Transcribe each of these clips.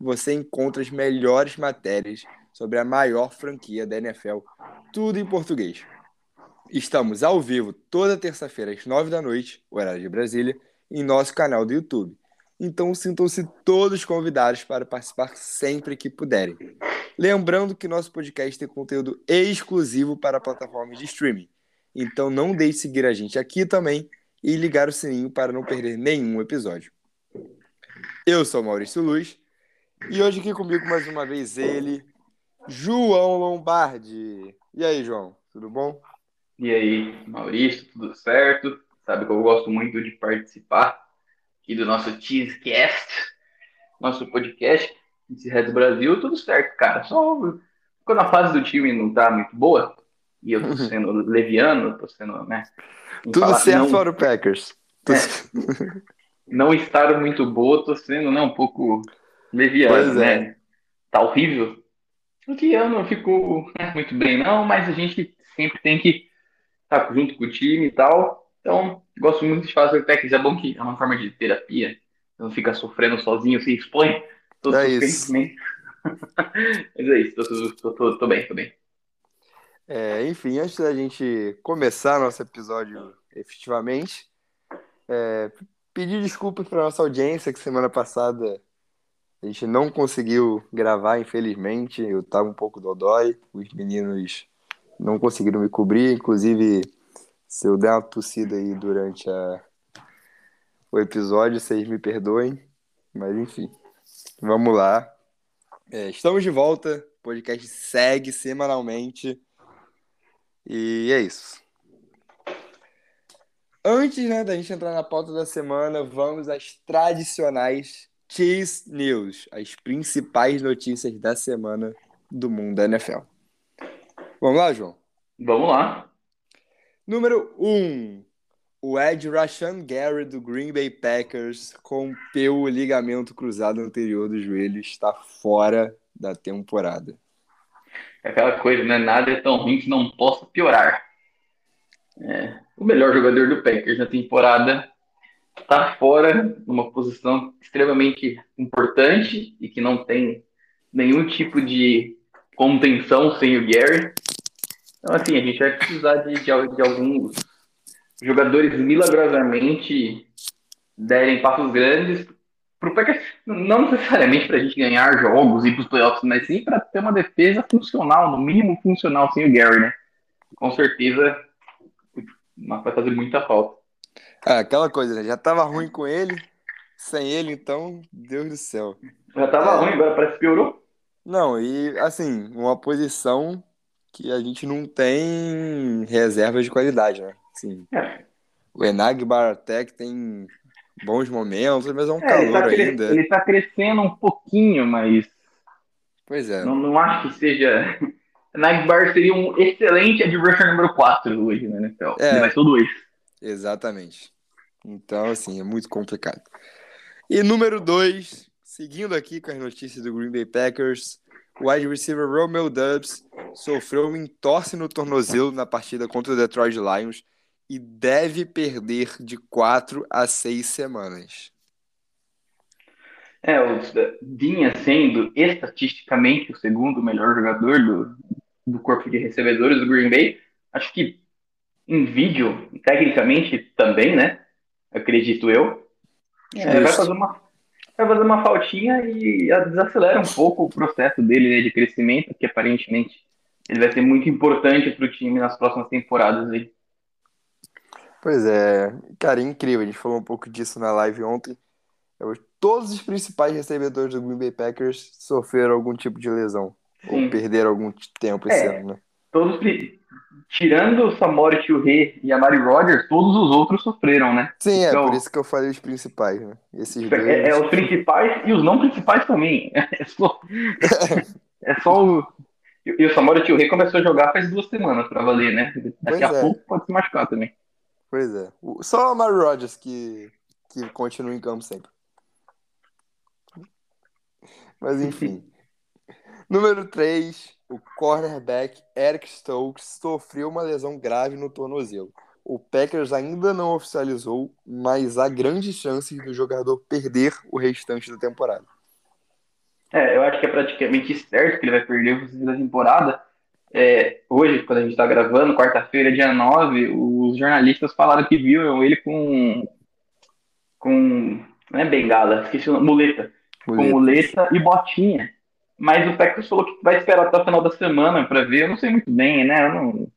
você encontra as melhores matérias sobre a maior franquia da NFL, tudo em português. Estamos ao vivo toda terça-feira às nove da noite, horário de Brasília, em nosso canal do YouTube. Então sintam-se todos convidados para participar sempre que puderem. Lembrando que nosso podcast tem conteúdo exclusivo para a plataforma de streaming. Então não deixe de seguir a gente aqui também e ligar o sininho para não perder nenhum episódio. Eu sou Maurício Luz e hoje aqui comigo mais uma vez ele, João Lombardi. E aí, João, tudo bom? E aí, Maurício, tudo certo? Sabe que eu gosto muito de participar aqui do nosso Cheesecast, nosso podcast, esse Red Brasil, tudo certo, cara. Só quando a fase do time não tá muito boa, e eu tô sendo leviano, tô sendo, né? Tudo certo não... para o Packers. É não estar muito boa, tô sendo né, um pouco leviano, é. né? Tá horrível. Porque eu não fico né, muito bem, não, mas a gente sempre tem que estar tá junto com o time e tal. Então, gosto muito de fazer técnicas. É bom que é uma forma de terapia. Você não fica sofrendo sozinho, se expõe. Tô é isso. mas é isso, tô, tô, tô, tô bem, tô bem. É, enfim, antes da gente começar nosso episódio efetivamente, é, pedir desculpas para nossa audiência, que semana passada a gente não conseguiu gravar, infelizmente. Eu estava um pouco dodói, os meninos não conseguiram me cobrir. Inclusive, se eu der uma tossida aí durante a... o episódio, vocês me perdoem. Mas enfim, vamos lá. É, estamos de volta, o podcast segue semanalmente. E é isso. Antes né, da gente entrar na pauta da semana, vamos às tradicionais Cheese News, as principais notícias da semana do mundo da NFL. Vamos lá, João? Vamos lá. Número 1. Um, o Ed Rashan Gary do Green Bay Packers rompeu o ligamento cruzado anterior do joelho e está fora da temporada. É aquela coisa, né? Nada é tão ruim que não possa piorar. É, o melhor jogador do Packers na temporada está fora, numa posição extremamente importante e que não tem nenhum tipo de contenção sem o Gary. Então, assim, a gente vai precisar de, de, de alguns jogadores milagrosamente derem passos grandes para o Packers, não necessariamente para a gente ganhar jogos e para os playoffs, mas sim para ter uma defesa funcional, no mínimo funcional sem o Gary, né? Com certeza vai fazer muita falta. É, aquela coisa, né? Já tava ruim com ele, sem ele, então, Deus do céu. Já tava é... ruim, agora parece que piorou. Não, e assim, uma posição que a gente não tem reservas de qualidade, né? Assim, é. O Enag Baratek tem bons momentos, mas é um é, calor ele tá ainda. Ele tá crescendo um pouquinho, mas. Pois é. Não, não acho que seja Nagbar seria um excelente adversário número 4 hoje na NFL. É, Ele vai ser o 2. Exatamente. Então, assim, é muito complicado. E número 2, seguindo aqui com as notícias do Green Bay Packers, o wide receiver Romeo Dubs sofreu um entorse no tornozelo na partida contra o Detroit Lions e deve perder de 4 a 6 semanas. É, o, vinha sendo estatisticamente o segundo melhor jogador do, do corpo de recebedores do Green Bay. Acho que em vídeo, tecnicamente também, né? Acredito eu. É, vai, fazer uma, vai fazer uma faltinha e desacelera um pouco o processo dele né, de crescimento, porque aparentemente ele vai ser muito importante para o time nas próximas temporadas. Aí. Pois é, cara, é incrível. A gente falou um pouco disso na live ontem. Todos os principais recebedores do Green Bay Packers sofreram algum tipo de lesão. Sim. Ou perderam algum tempo esse é, ano, né? Todos, tirando o Samori Churré e a Mari Rogers, todos os outros sofreram, né? Sim, é Então, por isso que eu falei os principais, né? Esses dois. é, é os principais e os não principais também. É só, é só o. E o Samori começou a jogar faz duas semanas pra valer, né? Daqui Pois a é. pouco pode se machucar também. Pois é. Só o Amari Rodgers que, que continua em campo sempre. Mas enfim. Número 3, o cornerback Eric Stokes sofreu uma lesão grave no tornozelo. O Packers ainda não oficializou, mas há grandes chances do jogador perder o restante da temporada. É, eu acho que é praticamente certo que ele vai perder o resto da temporada. É, hoje, quando a gente tá gravando, quarta-feira, dia 9, os jornalistas falaram que viram ele com. com. Não é bengala, esqueci o nome, muleta. Com muleta e botinha. Mas o Packers falou que vai esperar até o final da semana pra ver. Eu não sei muito bem, né? Eu não,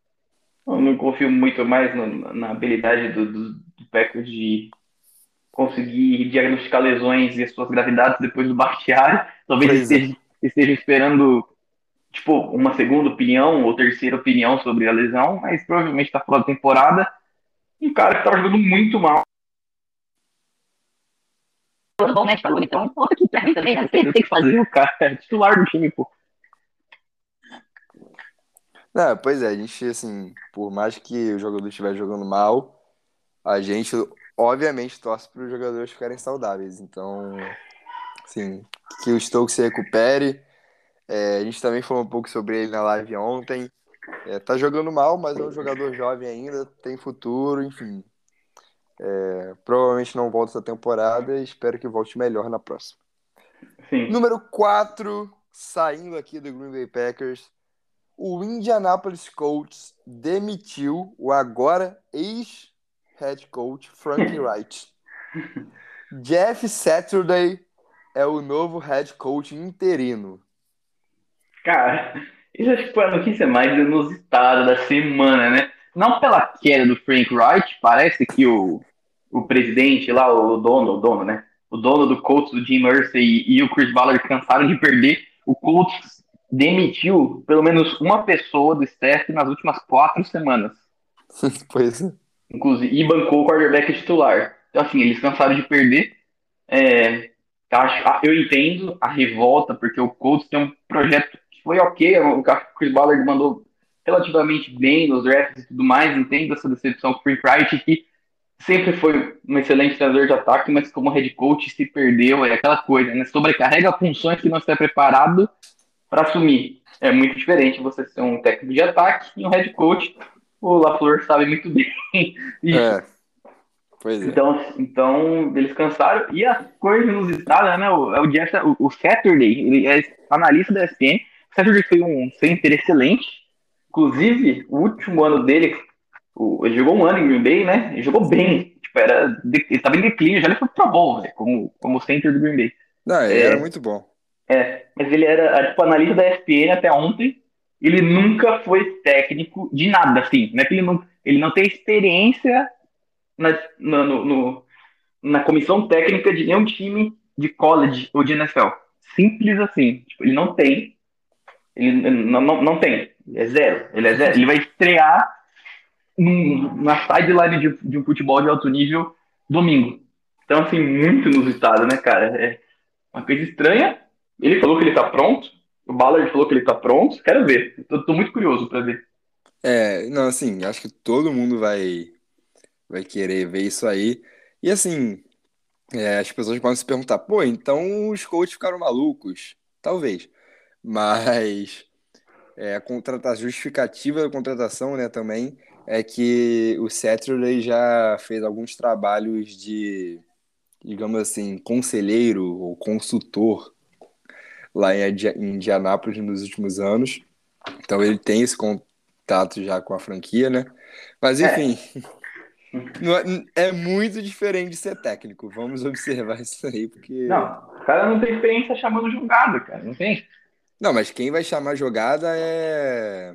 eu não confio muito mais no- na habilidade do, do, do de conseguir diagnosticar lesões e as suas gravidades depois do bastiário. Talvez Pois é. esteja, esteja esperando tipo uma segunda opinião ou terceira opinião sobre a lesão, mas provavelmente está fora da temporada. Um cara que estava jogando muito mal. Bom, né? Falou, então, outra que pra também, né? Tem o que fazer, o cara é titular do time, pô. Não, pois é, a gente, assim, por mais que o jogador estiver jogando mal, a gente, obviamente, torce para os jogadores ficarem saudáveis. Então, assim, que o Stokes se recupere. É, a gente também falou um pouco sobre ele na live ontem. É, tá jogando mal, mas é um jogador jovem ainda, tem futuro, enfim. É, provavelmente não volta essa temporada e espero que volte melhor na próxima. Sim. Número 4, saindo aqui do Green Bay Packers, o Indianapolis Colts demitiu o agora ex-head coach Frank Wright. Jeff Saturday é o novo head coach interino. Cara, isso acho que foi a notícia mais inusitada da semana, né? Não pela queda do Frank Wright, parece que o, o presidente lá, o dono, o dono, né? O dono do Colts, do Jim Irsay e, e o Chris Ballard cansaram de perder. O Colts demitiu pelo menos uma pessoa do staff nas últimas quatro semanas. pois é. Inclusive, e bancou o quarterback titular. Então, assim, eles cansaram de perder. É, acho, ah, eu entendo a revolta, porque o Colts tem um projeto que foi ok. O Chris Ballard mandou relativamente bem nos drafts e tudo mais. Entendo essa decepção com o Frank Wright, que sempre foi um excelente treinador de ataque, mas como head coach se perdeu. É aquela coisa, né? Sobrecarrega funções que não está preparado para assumir. É muito diferente você ser um técnico de ataque e um head coach. O LaFleur sabe muito bem isso. É. Pois é. Então, então, eles cansaram. E a coisa inusitada, né? O, é o, o Saturday, ele é analista da ESPN. O Saturday foi um center excelente. Inclusive, o último ano dele, o, ele jogou um ano em Green Bay, né? Ele jogou bem. Tipo, era, ele tava em declínio, já ele foi pro bom, velho, como, como center do Green Bay. Não, ele É. era muito bom. É, mas ele era tipo analista da ESPN até ontem. Ele nunca foi técnico de nada, assim. É que ele não, ele não tem experiência na, na, no- no- na comissão técnica de nenhum time de college ou de NFL. Simples assim. Tipo, ele não tem. Ele não, não, não tem. É zero. Ele é zero. Ele vai estrear na sideline de, de um futebol de alto nível domingo. Então, assim, muito inusitado, né, cara? É uma coisa estranha. Ele falou que ele tá pronto. O Ballard falou que ele tá pronto. Quero ver. Tô, tô muito curioso pra ver. É, não, assim, acho que todo mundo vai, vai querer ver isso aí. E assim, é, as pessoas podem se perguntar, pô, então os coaches ficaram malucos? Talvez. Mas é, a contratação, a justificativa da contratação, né, também, é que o Saturday já fez alguns trabalhos de, digamos assim, conselheiro ou consultor lá em Indianápolis nos últimos anos. Então ele tem esse contato já com a franquia, né? Mas É. enfim, é, é muito diferente de ser técnico. Vamos observar isso aí, porque. Não, o cara não tem experiência chamando jogada, cara. Não tem? Não, mas quem vai chamar jogada é.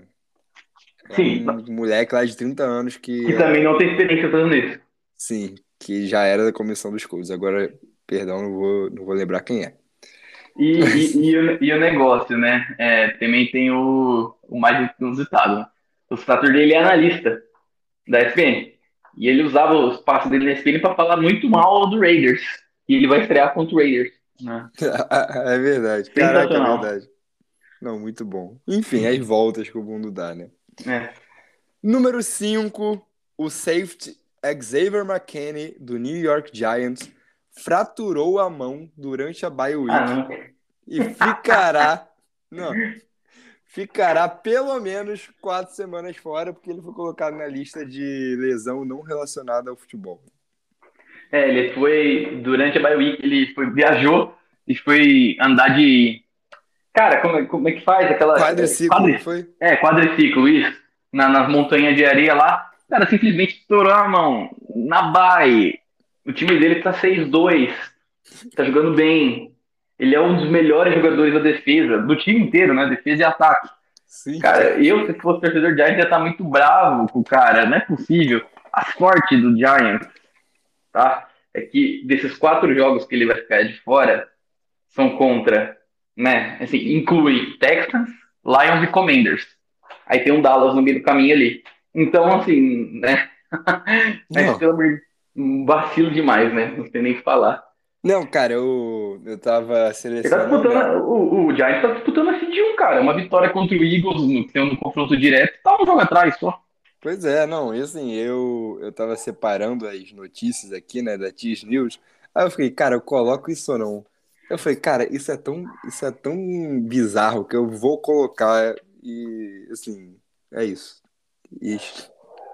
é Sim. um moleque lá de 30 anos que. Que também não tem experiência fazendo isso. Sim, que já era da comissão dos Colts. Agora, perdão, não vou, não vou lembrar quem é. E, e, e, o, e o negócio, né? É, também tem o, o mais inusitado. né? o status dele é analista da ESPN. E ele usava os passos dele na ESPN para falar muito mal do Raiders. E ele vai estrear contra o Raiders. Né? é verdade. Caraca, é verdade. Não, muito bom. Enfim, as voltas que o mundo dá, né? É. Número 5, o safety Xavier McKinney, do New York Giants, fraturou a mão durante a bye week Ah, e ficará, não, ficará pelo menos quatro semanas fora, porque ele foi colocado na lista de lesão não relacionada ao futebol. É, ele foi, durante a bye week, ele foi, viajou e foi andar de. Cara, como, é- como é que faz aquela. Quadriciclo, quadri- não foi? É, quadriciclo, isso. Na, nas montanhas de areia lá. Cara, simplesmente estourou a mão. Na bye. O time dele tá 6-2. Tá jogando bem. Ele é um dos melhores jogadores da defesa, do time inteiro, né? Defesa e ataque. Sim. Cara, eu, se fosse torcedor Giants, ia tá muito bravo com o cara. Não é possível. A sorte do Giants, tá? É que desses quatro jogos que ele vai ficar de fora, são contra, né? Assim, inclui Texans, Lions e Commanders. Aí tem um Dallas no meio do caminho ali. Então, assim, né? Mas, Não. pelo amor de um vacilo demais, né? Não tem nem o que falar. Não, cara, eu, eu tava tá selecionando. disputando, o, o Giants tá disputando a seed 1, cara. Uma vitória contra o Eagles no, um confronto direto, tá um jogo atrás só. Pois é, não, e assim, eu, eu tava separando as notícias aqui, né, da Tiz News. Aí eu fiquei, cara, eu coloco isso ou não? Eu falei, cara, isso é tão, isso é tão bizarro que eu vou colocar e, assim, é isso. E,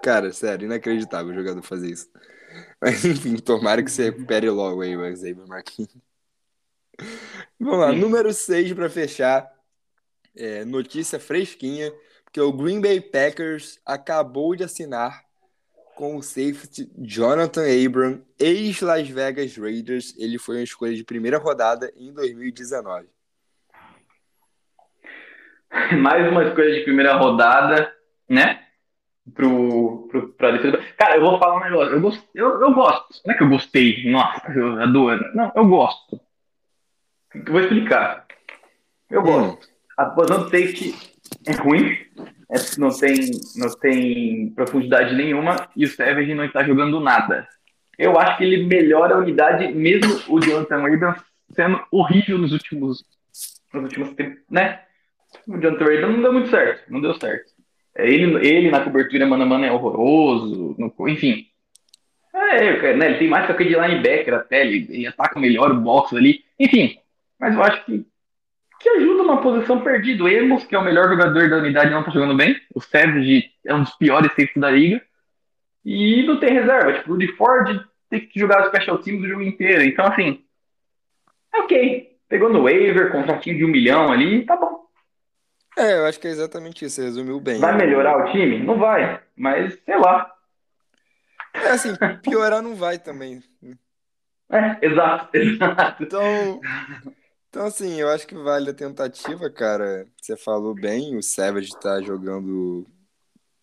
cara, sério, inacreditável o jogador fazer isso. Mas, enfim, tomara que se recupere logo aí o Xavier Marquinhos. Vamos lá, número 6 para fechar. É, notícia fresquinha, porque o Green Bay Packers acabou de assinar com o safety Jonathan Abram, ex-Las Vegas Raiders. Ele foi uma escolha de primeira rodada em 2019. Mais uma escolha de primeira rodada, né? Pro, pro, pra defesa. Cara, eu vou falar um negócio. Eu, gost, eu, eu gosto. Não é que eu gostei. Nossa, eu adoro. Não, eu gosto. Eu vou explicar. Eu gosto. A posição de safety é ruim. É, não, tem, não tem profundidade nenhuma. E o Savage não está jogando nada. Eu acho que ele melhora a unidade, mesmo o Jonathan Abrams sendo horrível nos últimos, nos últimos tempos, né? O Jonathan Abrams não deu muito certo. Não deu certo. É, Ele, ele na cobertura mano a mano é horroroso. no- enfim. É, né, ele tem mais que de linebacker até. Ele, ele ataca melhor o box ali. Enfim. Mas eu acho que que ajuda uma posição perdida. O Emos, que é o melhor jogador da unidade, não tá jogando bem. O Savage é um dos piores safes da liga. E não tem reserva. Tipo, o de Ford tem que jogar os special teams o jogo inteiro. Então, assim, é ok. Pegou no waiver, contratinho de um milhão ali, tá bom. É, eu acho que é exatamente isso, você resumiu bem. Vai melhorar o time? Não vai. Mas, sei lá. É assim, piorar não vai também. É, exato, exato. Então, então, assim, eu acho que vale a tentativa, cara. Você falou bem, o Savage tá jogando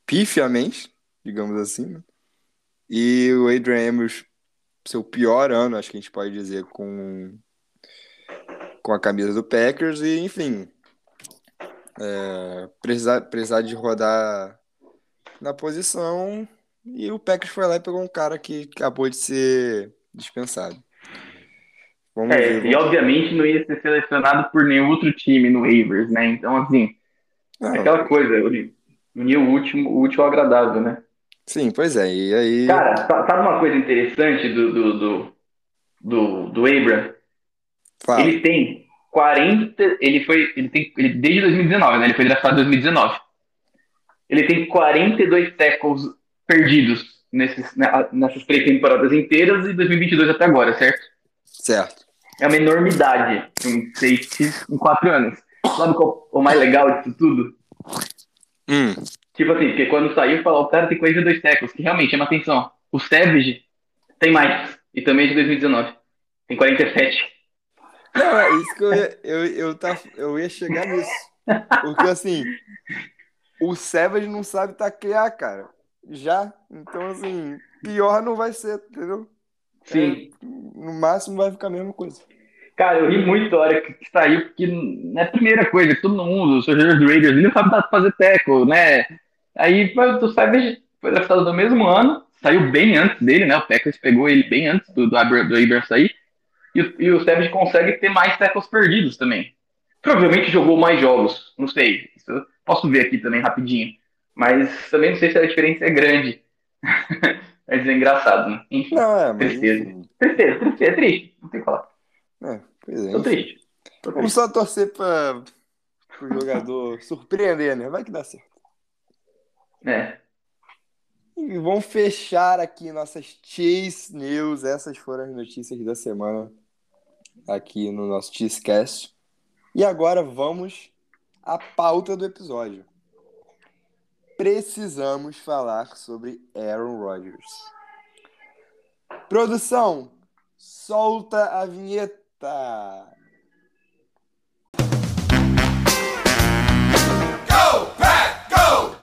pifiamente, digamos assim, né? E o Adrian Amos, seu pior ano, acho que a gente pode dizer, com, com a camisa do Packers. E, enfim, é, precisar, precisar de rodar na posição. E o Packers foi lá e pegou um cara que acabou de ser dispensado. Vamos É, ver. e obviamente não ia ser selecionado por nenhum outro time no waivers, né? Então, assim, é aquela coisa, unir o último, o útil ao agradável, né? Sim, pois é. E aí. Cara, sa- sabe uma coisa interessante do, do, do, do, do Abram? fala. Ele tem 40. Ele foi. Ele tem. Ele, desde 2019, né? Ele foi draftado em 2019. Ele tem 42 tackles perdidos nesses, né, nessas três temporadas inteiras e 2022 até agora, certo? Certo. É uma enormidade um safety em quatro anos. Sabe qual é o mais legal disso tudo? Hum, Tipo assim, porque quando saiu, falou, o cara tem 42 tackles, que realmente chama atenção. O Savage tem mais, e também é de 2019. Tem 47. Não, é isso que eu ia, eu, eu, tá, eu ia chegar nisso. Porque assim, o Savage não sabe taclear, cara. Já. Então, assim, pior não vai ser, entendeu? Sim. No máximo vai ficar a mesma coisa. Cara, eu ri muito a hora que, saiu, porque é a primeira coisa que todo mundo, os jogadores do Raiders, ele não sabe fazer tackle, né? Aí o Savage foi draftado no mesmo ano, saiu bem antes dele, né? O Packers pegou ele bem antes do, do, do Abrams sair. E, e o Savage consegue ter mais tackles perdidos também. Provavelmente jogou mais jogos, não sei. Posso ver aqui também rapidinho. Mas também não sei se a diferença é grande. É engraçado, né? Enfim, Não, é, mas tristeza. enfim. Tristeza, tristeza, é triste. Não tem o que falar. É, pois é. Tô triste. Tô Vamos triste. só torcer para o jogador surpreender, né? Vai que dá certo. É. E vamos fechar aqui nossas Chase News. Essas foram as notícias da semana aqui no nosso Cheesecast. E agora vamos à pauta do episódio. Precisamos falar sobre Aaron Rodgers. Produção, solta a vinheta. Go, Pack, go!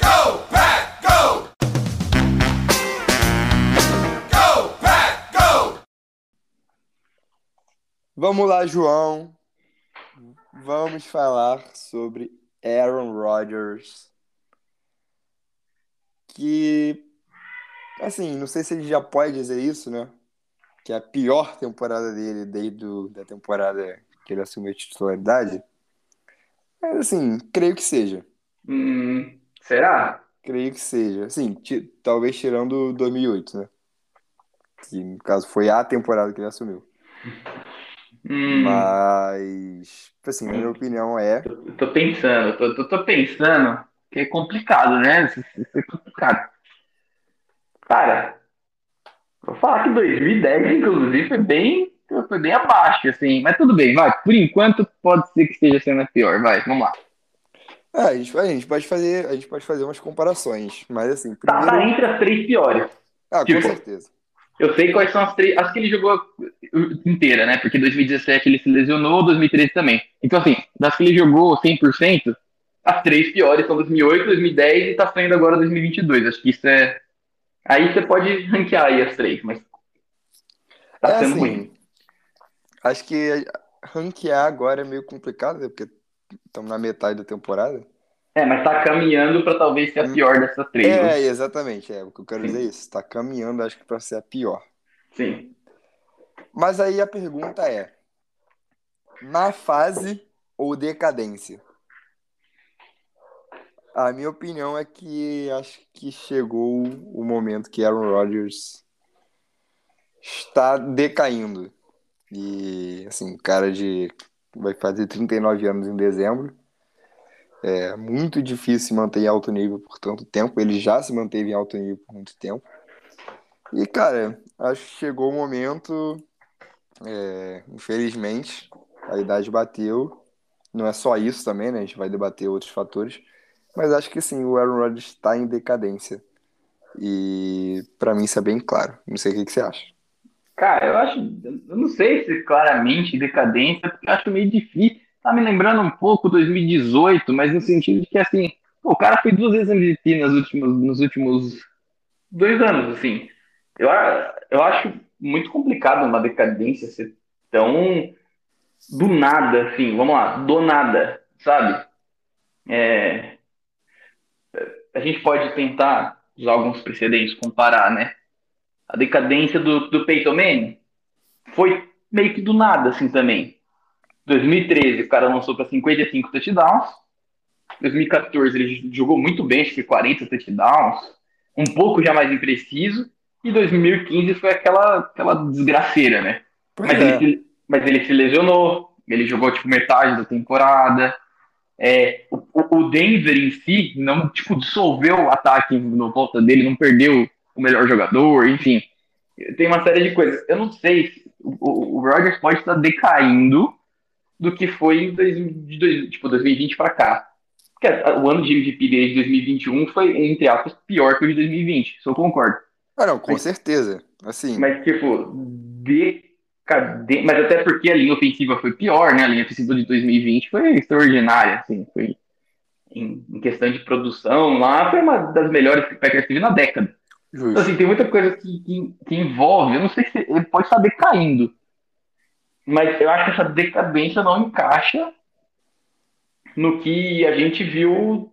Go, Pack, go! Go, Pack, go! Vamos lá, João. Vamos falar sobre Aaron Rodgers. Que, assim, não sei se ele já pode dizer isso, né? Que é a pior temporada dele desde o- da temporada que ele assumiu a titularidade. Mas, assim, creio que seja. Hum, será? Creio que seja. Assim, talvez tirando 2008, né? Que, no caso, foi a temporada que ele assumiu. Hum, Mas, assim, na minha opinião, é. eu tô pensando, tô, tô, tô pensando que é complicado, né? Isso, é complicado. Cara, vou falar que 2010, inclusive, foi bem, foi bem abaixo, assim. Mas tudo bem, vai. Por enquanto, pode ser que esteja sendo a pior. Vai, vamos lá. É, a gente, a gente pode fazer, a gente pode fazer umas comparações, mas assim, Tá, tá primeiro. entre as três piores. Ah, com tipo, certeza. Eu sei quais são as três. As que ele jogou inteira, né? Porque 2017 ele se lesionou, 2013 também. Então, assim, das que ele jogou 100%, as três piores são 2008, 2010 e tá saindo agora 2022. Acho que isso é. Aí você pode ranquear aí as três, mas. Tá É sendo assim, ruim. acho que ranquear agora é meio complicado, né? Porque estamos na metade da temporada. É, mas tá caminhando pra talvez ser a pior dessas três. É, né? exatamente, é o que eu quero Sim. dizer é isso. Está caminhando, acho que para ser a pior. Sim. Mas aí a pergunta é: na fase ou decadência? A minha opinião é que acho que chegou o momento que Aaron Rodgers está decaindo. E assim, cara de vai fazer 39 anos em dezembro. É muito difícil se manter em alto nível por tanto tempo. Ele já se manteve em alto nível por muito tempo. E, cara, acho que chegou o momento. é, infelizmente, a idade bateu. Não é só isso também, né? A gente vai debater outros fatores. Mas acho que sim, o Aaron Rodgers está em decadência. E pra mim isso é bem claro. Não sei o que, que você acha. Cara, eu acho. Eu não sei se claramente decadência, porque eu acho meio difícil. Tá me lembrando um pouco 2018, mas no sentido de que, assim, pô, o cara foi duas vezes MVP nas últimas, nos últimos dois anos, assim. Eu, eu acho muito complicado uma decadência ser tão do nada, assim, vamos lá, do nada, sabe? É, a gente pode tentar usar alguns precedentes, comparar, né? A decadência do, do Peyton Manning foi meio que do nada, assim, também. 2013, o cara lançou para 55 touchdowns. 2014, ele jogou muito bem, acho que 40 touchdowns. Um pouco já mais impreciso. E 2015 foi aquela, aquela desgraceira, né? Pois Mas, é. ele se, mas ele se lesionou. Ele jogou, tipo, metade da temporada. É, o, o Denver em si não, tipo, dissolveu o ataque no volta dele, não perdeu o melhor jogador, enfim. Tem uma série de coisas. Eu não sei se o, o Rodgers pode estar decaindo do que foi de dois, tipo, 2020 para cá. Porque o ano de MVP dele de 2021 foi, entre aspas, pior que o de 2020. Isso eu concordo. Ah, não, com Mas- certeza. Assim, Mas, tipo, decadente. Mas até porque a linha ofensiva foi pior, né? A linha ofensiva de 2020 foi extraordinária, assim. Foi em, em questão de produção lá, foi uma das melhores que o Packers teve na década. Então, assim, tem muita coisa que, que, que envolve. Eu não sei se ele pode estar decaindo. Mas eu acho que essa decadência não encaixa no que a gente viu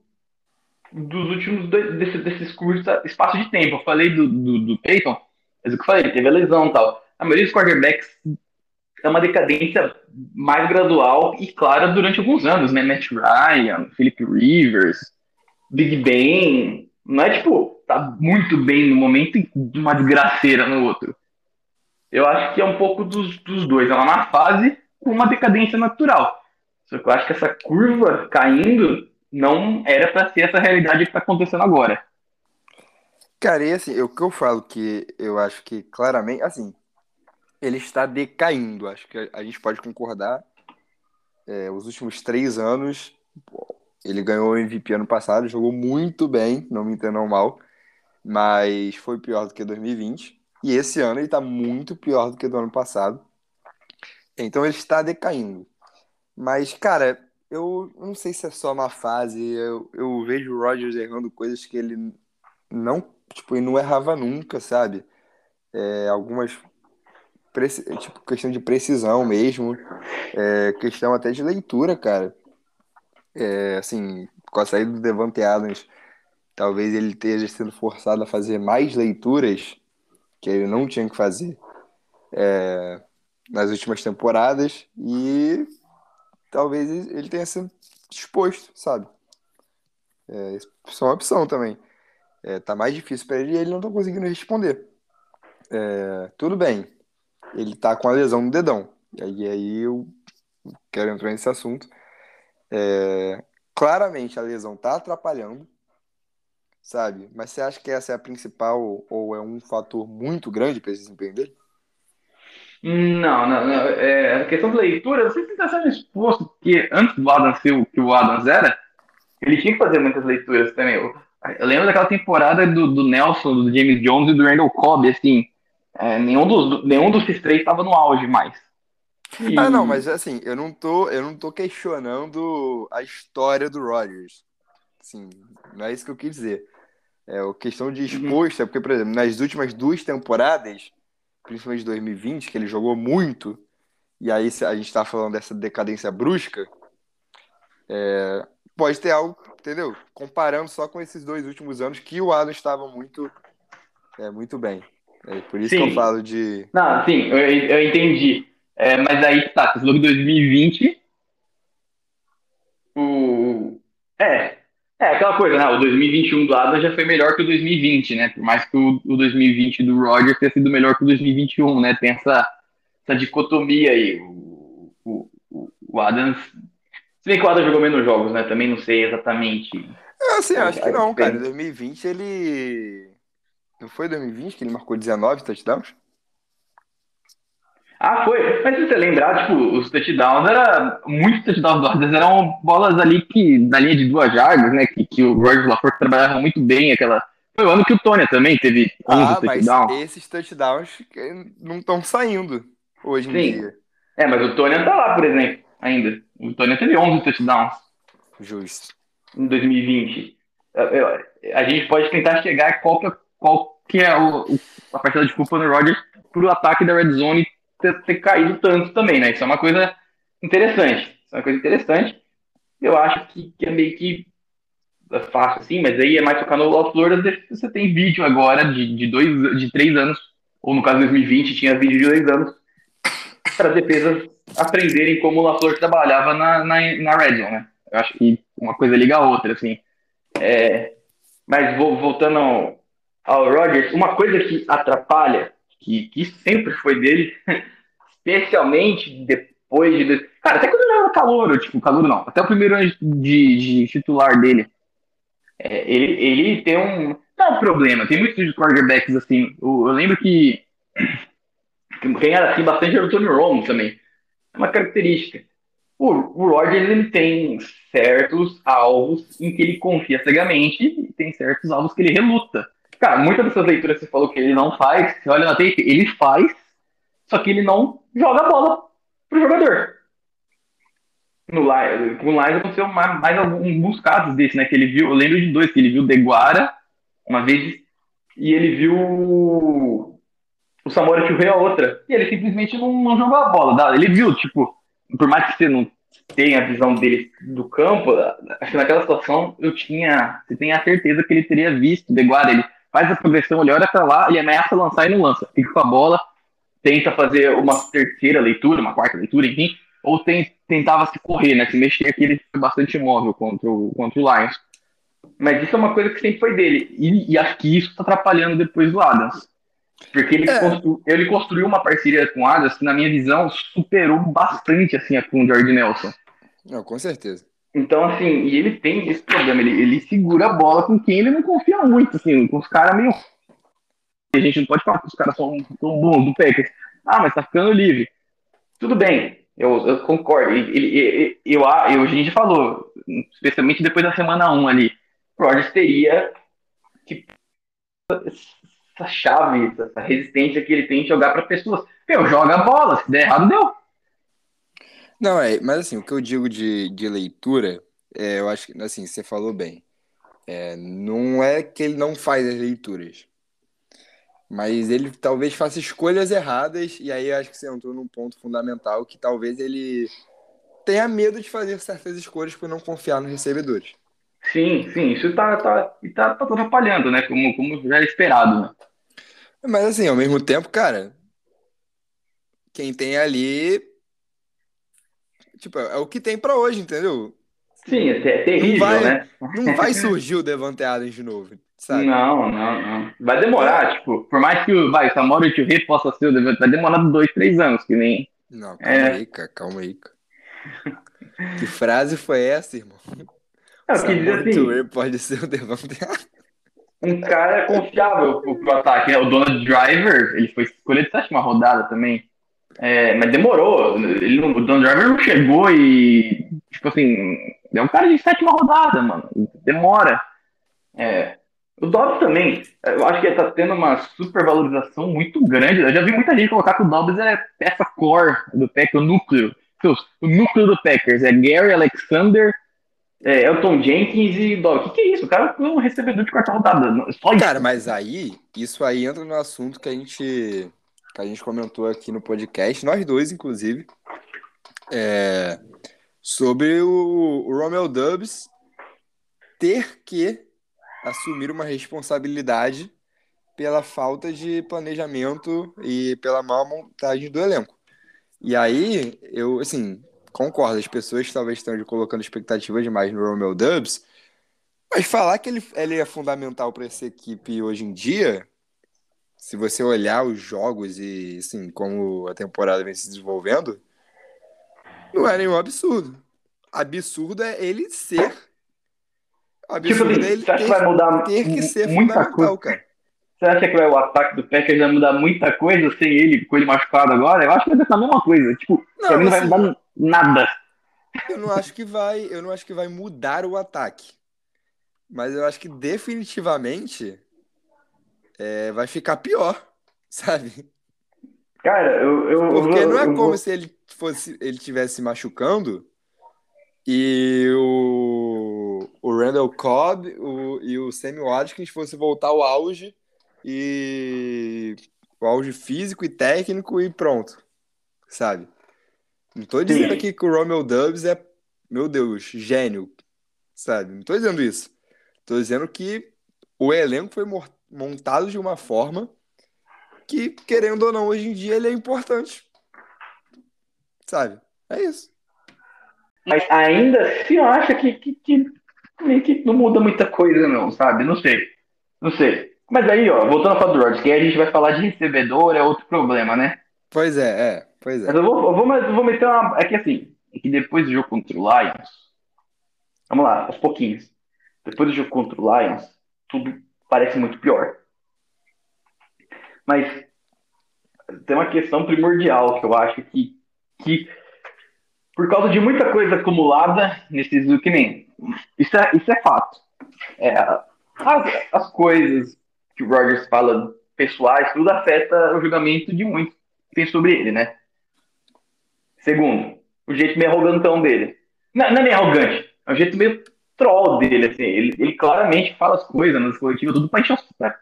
dos últimos dois, desse, desses curtos espaço de tempo. Eu falei do, do, do Peyton, mas o que eu falei, teve a lesão e tal. A maioria dos quarterbacks é uma decadência mais gradual e clara durante alguns anos, né? Matt Ryan, Philip Rivers, Big Ben. Não é tipo, tá muito bem no momento e uma desgraceira no outro. Eu acho que é um pouco dos, dos dois. É uma fase com uma decadência natural. Só que eu acho que essa curva caindo não era para ser essa realidade que está acontecendo agora. Cara, e assim, o que eu falo que eu acho que claramente, assim, ele está decaindo. Acho que a gente pode concordar. É, os últimos três anos, ele ganhou o MVP ano passado, jogou muito bem, não me entendam mal, mas foi pior do que 2020. E esse ano ele está muito pior do que do ano passado. Então ele está decaindo. Mas, cara, eu não sei se é só uma fase. Eu, eu vejo o Rodgers errando coisas que ele não, tipo, ele não errava nunca, sabe? É, algumas tipo, questão de precisão mesmo, é, questão até de leitura, cara. É, assim, com a saída do Devante Adams, talvez ele esteja sendo forçado a fazer mais leituras que ele não tinha que fazer é, nas últimas temporadas e talvez ele tenha sido exposto, sabe? É, isso é uma opção também. É, tá mais difícil para ele e ele não tá conseguindo responder. É, tudo bem, ele tá com a lesão no dedão. E aí, aí eu quero entrar nesse assunto. É, claramente a lesão tá atrapalhando, sabe? Mas você acha que essa é a principal ou é um fator muito grande para esse desempenho dele? Não, não, não. É, a questão da leitura, você estar sendo exposto, porque antes do Adams ser o que o Adams era, ele tinha que fazer muitas leituras também. Eu, eu lembro daquela temporada do, do Nelson, do James Jones e do Randall Cobb, assim, é, nenhum, dos, nenhum dos três estava no auge mais. E... Ah, não, mas assim, eu não tô, eu não tô questionando a história do Rodgers. Sim, não é isso que eu quis dizer. É a questão de uhum. exposto, é porque, por exemplo, nas últimas duas temporadas, principalmente de 2020, que ele jogou muito, e aí a gente tá falando dessa decadência brusca, é, pode ter algo, entendeu? Comparando só com esses dois últimos anos que o Adam estava muito, é, muito bem. É por isso sim. que eu falo de. Não, sim, eu, eu entendi. É, mas aí tá, você falou que 2020. O. É. É aquela coisa, né? O 2021 do Adam já foi melhor que o 2020, né? Por mais que o, o 2020 do Roger tenha sido melhor que o 2021, né? Tem essa, essa dicotomia aí. O, o, o Adams. Se bem que o Adams jogou menos jogos, né? Também não sei exatamente. É, assim, acho que não, cara. Em 2020 ele não foi 2020 que ele marcou 19 touchdowns? Ah, foi. Mas se você lembrar, tipo, os touchdowns era. Muitos touchdowns do Rodgers eram bolas ali que, na linha de duas jardas, né? Que, que o Roger LaForte trabalhava muito bem aquela. Foi o ano que o Tony também teve 11 ah, touchdowns. Mas esses touchdowns não estão saindo hoje em Sim. dia. É, mas o Tony tá lá, por exemplo, ainda. O Tony teve 11 touchdowns. Justo. Em 2020. A gente pode tentar chegar qual que é qual que é o, a partida de culpa no Rodgers pro ataque da Red Zone ter, ter, caído tanto também, né? Isso é uma coisa interessante. Isso é uma coisa interessante. Eu acho que, que é meio que fácil assim, mas aí é mais tocar no LaFleur. Você tem vídeo agora de, de dois, de três anos, ou no caso de 2020 tinha vídeo de dois anos, para defesas aprenderem como o LaFleur trabalhava na, na, na Red Zone, né? Eu acho que uma coisa liga a outra, assim. É, mas voltando ao, ao Rodgers, uma coisa que atrapalha, que, que sempre foi dele, especialmente depois de. Cara, até quando ele era calor, tipo, calor não, até o primeiro ano de, de titular dele, é, ele, ele tem um. Não é um problema, tem muitos quarterbacks assim. Eu, eu lembro que quem era assim bastante era o Tony Romo também. É uma característica. O, o ele tem certos alvos em que ele confia cegamente e tem certos alvos que ele reluta. Cara, muitas dessas leituras você falou que ele não faz, você olha na tape, ele faz, só que ele não joga a bola pro jogador. No Lions, com o Lions aconteceu mais, mais, alguns casos desse, né? Que ele viu, eu lembro de dois, que ele viu o Deguara uma vez e ele viu o Samora Churrey a outra. E ele simplesmente não, não jogou a bola. Ele viu, tipo, por mais que você não tem a visão dele do campo, acho que naquela situação eu tinha, você tem a certeza que ele teria visto o Deguara, ele faz a progressão, ele olha pra lá, ele ameaça lançar e não lança, fica com a bola, tenta fazer uma terceira leitura, uma quarta leitura, enfim, ou tem, tentava se correr, né, se mexer aqui, ele foi bastante imóvel contra o, contra o Lions. Mas isso é uma coisa que sempre foi dele, e, e acho que isso tá atrapalhando depois do Adams. Porque ele, É. constru- ele construiu uma parceria com o Adams que, na minha visão, superou bastante assim, a com o George Nelson. Não, com certeza. Então, assim, e ele tem esse problema, ele, ele segura a bola com quem ele não confia muito, assim, com os caras meio. A gente não pode falar que os caras são tão bons do Packers. Ah, mas tá ficando livre. Tudo bem, eu, eu concordo. Ele, ele, ele- eu, eu, a gente falou, especialmente depois da semana 1 ali, o Rodgers teria que essa chave, essa resistência que ele tem de jogar para pessoas. Meu, joga a bola, se der errado, deu. Não, é, mas assim, o que eu digo de, de leitura, é, eu acho que, assim, você falou bem. É, não é que ele não faz as leituras, mas ele talvez faça escolhas erradas, e aí eu acho que você entrou num ponto fundamental que talvez ele tenha medo de fazer certas escolhas por não confiar nos recebedores. Sim, sim, isso tá, tá, e tá, tá atrapalhando, né? Como, como já era esperado, né? Mas assim, ao mesmo tempo, cara, quem tem ali, tipo, é o que tem pra hoje, entendeu? Sim, é ter- terrível, vai- né? Não vai surgir o Devante Adams de novo, sabe? Não, não, não. Vai demorar, tipo, por mais que o, vai, o Samora e o Rei possa ser o Devante, vai demorar dois, três anos, que nem. Não, calma É. aí, cara, calma aí, cara. Que frase foi essa, irmão? É, dizer Samuel assim, pode ser o Devante um cara confiável pro, pro ataque, né? O Donald Driver, ele foi escolhido de sétima rodada também. É, mas demorou. Ele, o Donald Driver não chegou e, tipo assim, é um cara de sétima rodada, mano. Demora. É, o Dobbs também, eu acho que ele tá tendo uma supervalorização muito grande. Eu já vi muita gente colocar que o Dobbs é peça core do Packers, o núcleo. O núcleo do Packers é Gary Alexander, é, Elton Jenkins e Dobbs. O que, que é isso? O cara é um recebedor de quarta rodada. Só isso. Cara, mas aí, isso aí entra no assunto que a gente, a gente comentou aqui no podcast, nós dois, inclusive, é, sobre o, o Romeo Dubs ter que assumir uma responsabilidade pela falta de planejamento e pela má montagem do elenco. E aí, eu, assim, concordo, as pessoas talvez estejam colocando expectativa demais no Romeo Dubs, mas falar que ele, ele é fundamental para essa equipe hoje em dia, se você olhar os jogos e assim, como a temporada vem se desenvolvendo, não é nenhum absurdo. Absurdo é ele ser. Absurdo Tipo é ele ter, que vai mudar ter que ser fundamental, coisa? cara. Você acha que vai- o ataque do Packers vai mudar muita coisa sem ele, com ele machucado agora? Eu acho que vai ser a mesma coisa. Tipo, Não, pra mim não vai assim- mudar nada. Eu não acho que vai, eu não acho que vai mudar o ataque. Mas eu acho que definitivamente é, vai ficar pior, sabe? Cara, eu. eu Porque não é como vou- se ele fosse, ele tivesse se machucando e o, o Randall Cobb o, e o Sammy Watkins fosse voltar ao auge e o auge físico e técnico e pronto, sabe? Não tô dizendo Sim. aqui que o Romeo Dubs é, meu Deus, gênio, sabe? Não tô dizendo isso. Tô dizendo que o elenco foi mor- montado de uma forma que, querendo ou não, hoje em dia ele é importante. Sabe? É isso. Mas ainda se eu acho que, que, que que não muda muita coisa, não, sabe? Não sei. Não sei. Mas aí, ó, voltando a falar do Rodgers, que aí a gente vai falar de recebedor, é outro problema, né? Pois é, é. Pois é. Mas eu vou, eu vou, eu vou meter uma. É que assim, é que depois do jogo contra o Lions. Vamos lá, aos pouquinhos. Depois do jogo contra o Lions, tudo parece muito pior. Mas tem uma questão primordial que eu acho que, que por causa de muita coisa acumulada nesses que nem. Isso é, isso é fato. É, as, as coisas que o Rogers fala pessoais, tudo afeta o julgamento de muitos que tem sobre ele, né? Segundo, o jeito meio arrogantão dele. Não, não é meio arrogante, é um jeito meio troll dele, assim. Ele, ele claramente fala as coisas nas coletivas, tudo pra encher o saco.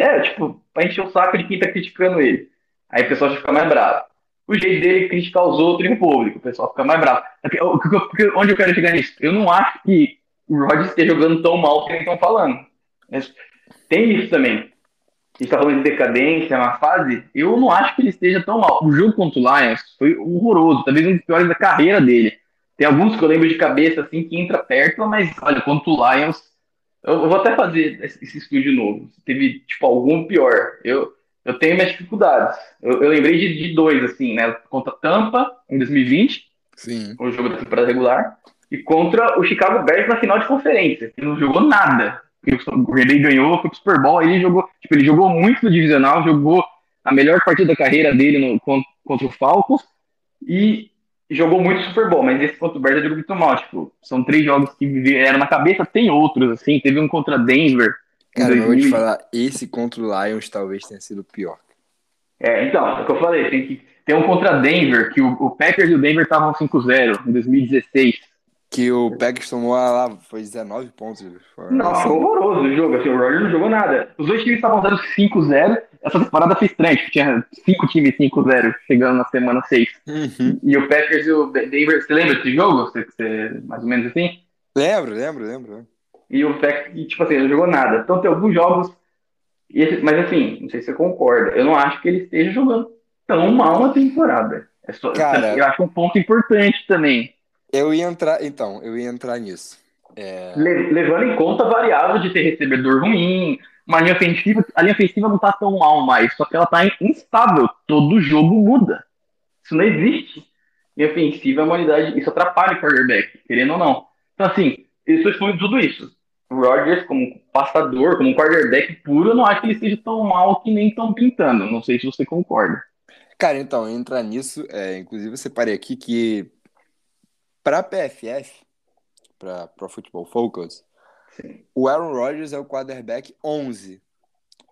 É, tipo, pra encher o saco de quem tá criticando ele. Aí o pessoal já fica mais bravo. o jeito dele criticar os outros e o público. O pessoal fica mais bravo. Porque- onde eu quero chegar nisso? Eu não acho que o Rodgers esteja jogando tão mal que eles estão falando. Mas tem isso também. A gente tá falando de decadência, uma fase. Eu não acho que ele esteja tão mal. O jogo contra o Lions foi horroroso, talvez um dos piores da carreira dele. Tem alguns que eu lembro de cabeça assim que entra perto, mas olha, contra o Lions, eu, eu vou até fazer esse, estudo de novo. Se teve tipo algum pior. Eu, eu tenho minhas dificuldades. Eu, eu lembrei de, de dois assim, né? Contra Tampa em 2020, Sim. o jogo da temporada regular, e contra o Chicago Bears na final de conferência, que não jogou nada. O Green Bay ganhou, foi pro Super Bowl, aí ele jogou, tipo, ele jogou muito no divisional, jogou a melhor partida da carreira dele no, contra, contra o Falcons e jogou muito Super Bowl, mas esse contra o Bears jogou muito mal, tipo, são três jogos que vieram na cabeça, tem outros, assim, teve um contra Denver. Cara, eu vou te 2000. falar, esse contra o Lions talvez tenha sido pior. É, então, é o que eu falei, tem que ter um contra Denver, que o, o Packers e o Denver estavam 5-0 em 2016. Que o Packers tomou lá, foi 19 pontos. Foi, Não, foi horroroso o jogo, assim, o Rodgers não jogou nada. Os dois times estavam dando 5-0, essa temporada foi estranha, tipo, tinha cinco times 5-0 chegando na semana 6. Uhum. E o Packers e o Denver, você lembra desse jogo? Você, você- mais ou menos assim? Lembro, lembro, lembro. E o Packers, tipo assim, não jogou nada. Então tem alguns jogos, mas assim, não sei se você concorda, eu não acho que ele esteja jogando tão mal na temporada. É só, Cara- eu acho um ponto importante também. Eu ia entrar, então, eu ia entrar nisso. É, Le- levando em conta a variável de ter recebedor ruim, uma linha ofensiva, a linha ofensiva não tá tão mal mais, só que ela tá instável, todo jogo muda. Isso não existe. Linha ofensiva é uma unidade, isso atrapalha o quarterback, querendo ou não. Então assim, eu estou excluindo tudo isso. O Rodgers, como passador, como quarterback puro, eu não acho que ele esteja tão mal que nem estão pintando. Não sei se você concorda. Cara, então, entrar nisso, é, inclusive eu separei aqui que para PFF, para Pro Football Focus, Sim. o Aaron Rodgers é o quarterback 11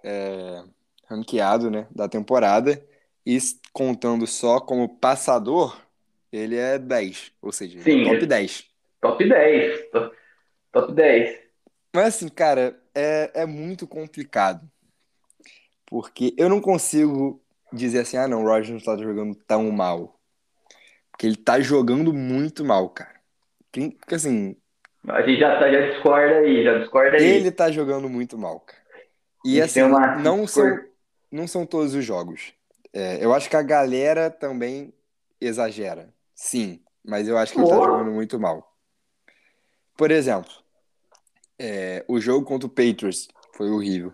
é, ranqueado, né, da temporada, e contando só como passador, ele é 10, ou seja, ele Sim, é top é- 10. Top 10. Top, top 10. Mas assim, cara, é, é muito complicado. Porque eu não consigo dizer assim, ah não, o Rodgers não tá jogando tão mal. Porque ele tá jogando muito mal, cara. Quem- Porque assim, A gente já, tá, já discorda aí, já discorda aí. ele tá jogando muito mal, cara. E assim, uma não são, não são todos os jogos. É, eu acho que a galera também exagera. Sim, mas eu acho que ele tá jogando muito mal. Por exemplo, é, o jogo contra o Patriots foi horrível.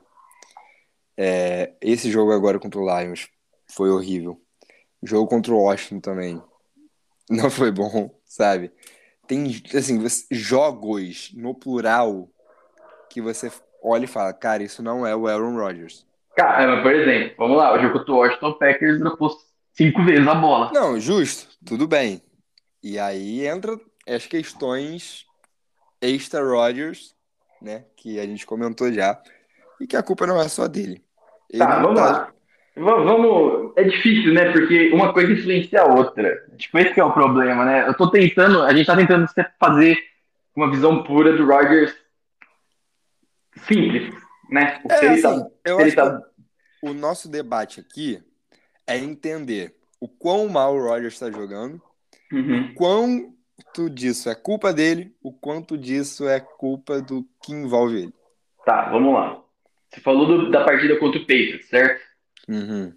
É, esse jogo agora contra o Lions foi horrível. O jogo contra o Washington também não foi bom, sabe? Tem, assim, jogos no plural que você olha e fala, cara, isso não é o Aaron Rodgers. Cara, mas, por exemplo, vamos lá, o jogo contra o Washington Packers dropou cinco vezes a bola. Não, justo, tudo bem. E aí entra as questões extra Rodgers, né? Que a gente comentou já. E que a culpa não é só dele. Ele Tá, não vamos tá- lá. Vamos. É difícil, né? Porque uma coisa influencia a outra. Tipo, esse que é o problema, né? Eu tô tentando, a gente tá tentando fazer uma visão pura do Rodgers simples, né? Porque É, ele tá. assim, eu acho tá- que o nosso debate aqui é entender o quão mal o Rodgers está jogando, Uhum. quanto disso é culpa dele, o quanto disso é culpa do que envolve ele. Tá, vamos lá. Você falou do- da partida contra o Patriots, certo? Uhum.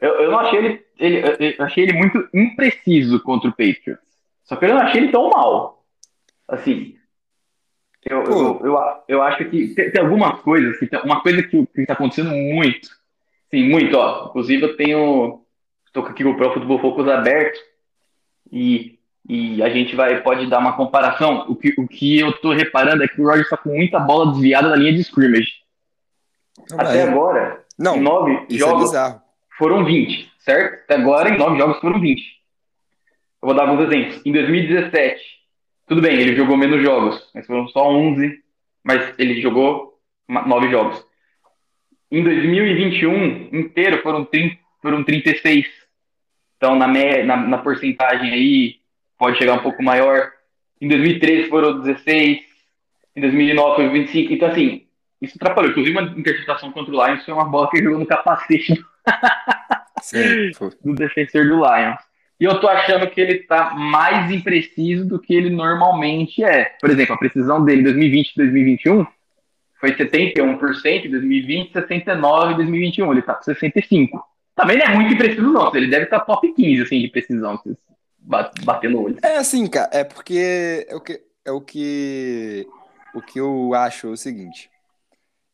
Eu, eu não achei ele, ele- eu achei ele muito impreciso contra o Patriots. Só que eu não achei ele tão mal. Assim, eu, eu, eu, eu acho que tem, tem algumas coisas, que tem- uma coisa que, que tá acontecendo muito, sim, muito, ó. Inclusive eu tenho, estou aqui com o Pro Football Focus aberto e, e a gente vai, pode dar uma comparação. O que, o que eu tô reparando é que o Rodgers tá com muita bola desviada na linha de scrimmage. Até agora, Não, em nove é jogos, bizarro. foram 20, certo? Até agora, em nove jogos, foram 20. Eu vou dar alguns exemplos. Em 2017, tudo bem, ele jogou menos jogos, mas foram só 11, mas ele jogou nove jogos. Em 2021, inteiro, foram, 30, foram 36. Então, na, me- na, na porcentagem aí, pode chegar um pouco maior. Em 2013 foram 16. Em 2009 foi 25. Então, assim, isso atrapalhou. Inclusive, uma interceptação contra o Lions foi uma bola que jogou no capacete Sim, do defensor do Lions. E eu tô achando que ele tá mais impreciso do que ele normalmente é. Por exemplo, a precisão dele em 2020 e 2021 foi 71% em 2020, 69% em 2021. Ele tá com 65%. Também não é muito impreciso, não. Ele deve estar top 15 assim, de precisão, se ba- bater no olho. É assim, cara, é porque é o que é o que o que eu acho é o seguinte.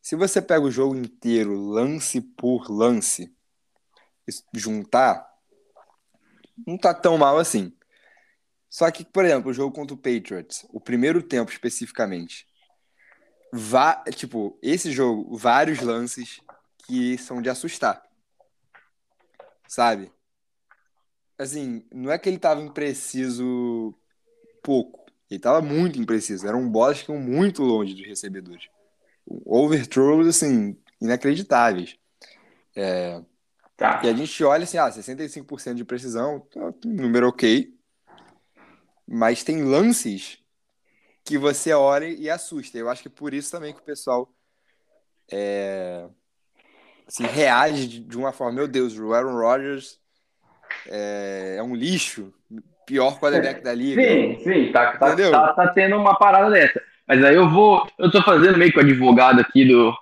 Se você pega o jogo inteiro, lance por lance, juntar, não tá tão mal assim. Só que, por exemplo, o jogo contra o Patriots, o primeiro tempo especificamente, vá, tipo, esse jogo, vários lances que são de assustar. Sabe? Assim, não é que ele tava impreciso pouco. Ele tava muito impreciso. Eram bolas que iam muito longe dos recebedores. Overthrows, assim, inacreditáveis. Tá. E a gente olha assim, ah, 65% de precisão, tá um número ok. Mas tem lances que você olha e assusta. Eu acho que é por isso também que o pessoal é, assim, reage de, uma forma, meu Deus, o Aaron Rodgers é, é um lixo, pior quarterback da liga. Sim, sim, tá, tá, tá, tá tendo uma parada dessa. Mas aí eu vou. Eu tô fazendo meio que o advogado aqui do,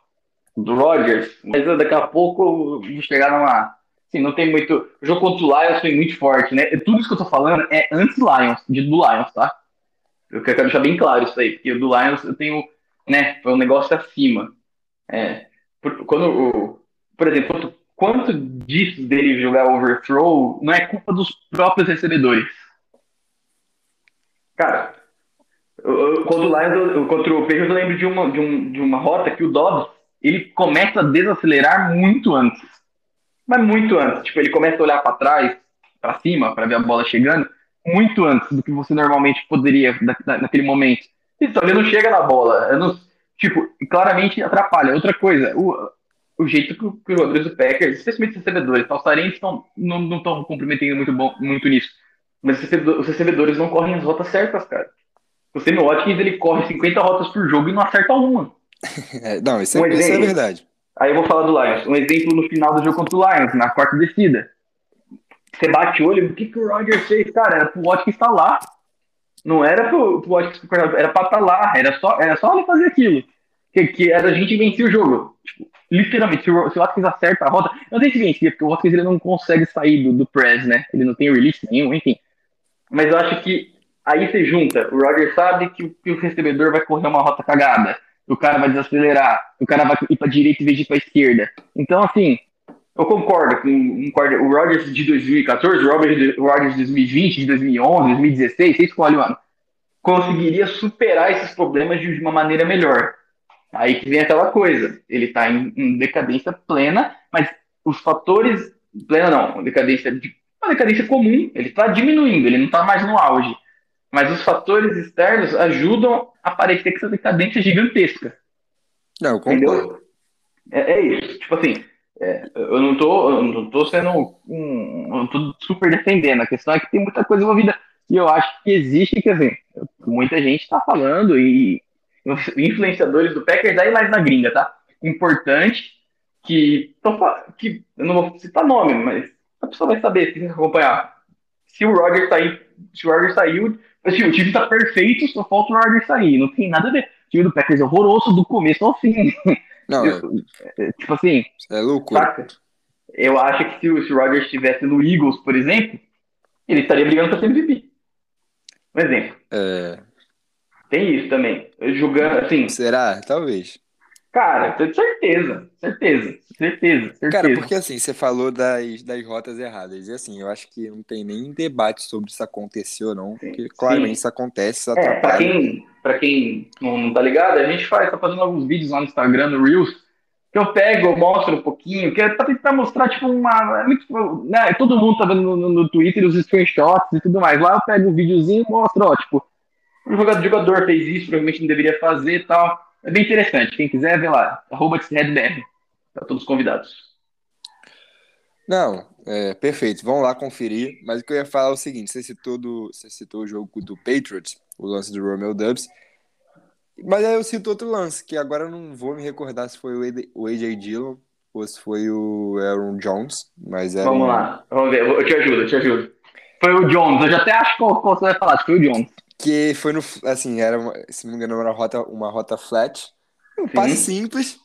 do Rogers, mas daqui a pouco vou chegar numa. Assim, não tem muito. O jogo contra o Lions foi muito forte, né? Tudo isso que eu tô falando é antes Lions, de do Lions, tá? Eu quero deixar bem claro isso aí, porque o do Lions eu tenho. Né? Foi um negócio acima. É, por, quando. Por exemplo, quanto disso dele jogar overthrow não é culpa dos próprios recebedores. Cara, eu- contra o Lions, eu- contra o eu lembro de uma, de, um, de uma rota que o Dobbs, ele começa a desacelerar muito antes. Mas muito antes. Tipo, ele começa a olhar para trás, para cima, para ver a bola chegando, muito antes do que você normalmente poderia da- naquele momento. Então, ele não chega na bola. Não- tipo, claramente atrapalha. Outra coisa, o, o jeito que, o- que os jogadores do Packers, especialmente os recebedores, talçarentes estão, não não estão comprometendo muito, bom, muito nisso. Mas os os recebedores não correm as rotas certas, cara. O Sammy Watkins, ele corre 50 rotas por jogo e não acerta uma. É, não, isso Um é, isso é exemplo. verdade. Aí eu vou falar do Lions. Um exemplo no final do jogo contra o Lions, na quarta descida. Você bate o olho, o que, que o Rodgers fez? Cara, era pro Watkins estar lá. Não era pro, pro Watkins, era pra estar lá. Era só, era só ele fazer aquilo. Que, que era a gente vencer o jogo. Tipo, literalmente, se o, se o Watkins acerta a rota. Eu não sei se vencia, porque o Watkins ele não consegue sair do, do press, né? Ele não tem release nenhum, enfim. Mas eu acho que aí você junta. O Rodgers sabe que, o- que o recebedor vai correr uma rota cagada. O cara vai desacelerar. O cara vai ir pra direita em vez de ir pra esquerda. Então, assim, eu concordo com quarter- o Rodgers de 2014, o Rodgers de, o Rodgers de 2020, de 2011, 2016, você escolhe o ano. Conseguiria superar esses problemas de uma maneira melhor. Aí que vem aquela coisa. Ele tá em, em decadência plena, mas os fatores. Plena não, decadência de. Uma decadência comum, ele tá diminuindo, ele não tá mais no auge. Mas os fatores externos ajudam a parecer que essa decadência é gigantesca. Não, eu concordo. É, é isso. Tipo assim, é, eu não tô, eu não tô sendo um, eu não tô super defendendo. A questão é que tem muita coisa envolvida. E eu acho que existe, quer dizer, muita gente tá falando e influenciadores do Packers aí mais na gringa, tá? Importante que, que eu não vou citar nome, mas a pessoa vai saber se acompanhar. Se o Roger sair, se o Roger saiu, assim, o time tá perfeito, só falta o Roger sair. Não tem nada a ver. O time do Packers é horroroso do começo ao fim. Não, é, É, tipo assim, é loucura. saca? Eu acho que se o, Rodgers estivesse no Eagles, por exemplo, ele estaria brigando para ser MVP. Um exemplo. É, Tem isso também. Jogando, assim, será? Talvez. Cara, tenho certeza, certeza, certeza, certeza. Cara, porque assim, você falou das, das rotas erradas. E assim, eu acho que não tem nem debate sobre se aconteceu ou não. Porque claramente sim. isso acontece, isso É, pra atrapalha. quem, pra quem não, não tá ligado, a gente faz, tá fazendo alguns vídeos lá no Instagram, no Reels, que eu pego, eu mostro um pouquinho, que é pra tentar mostrar, tipo, uma. É né, todo mundo tá vendo no, no- no Twitter os screenshots e tudo mais. Lá eu pego um videozinho e mostro, ó, tipo, o jogador, o jogador fez isso, provavelmente não deveria fazer e tal. É bem interessante. Quem quiser, vê lá. Arroba TheRedBR. Tá todos convidados. Não, é, perfeito. Vamos lá conferir. Mas o que eu ia falar é o seguinte: você citou, do, você citou o jogo do Patriots, o lance do Romeo Dubs. Mas aí eu cito outro lance, que agora eu não vou me recordar se foi o AJ Dillon ou se foi o Aaron Jones, mas era Vamos um- lá, vamos ver, eu te ajudo, eu te ajudo. Foi o Jones, eu já até acho qual você vai falar, que foi o Jones. Que foi no, assim, era, uma- se não me engano, era uma rota, uma rota flat, um passe simples,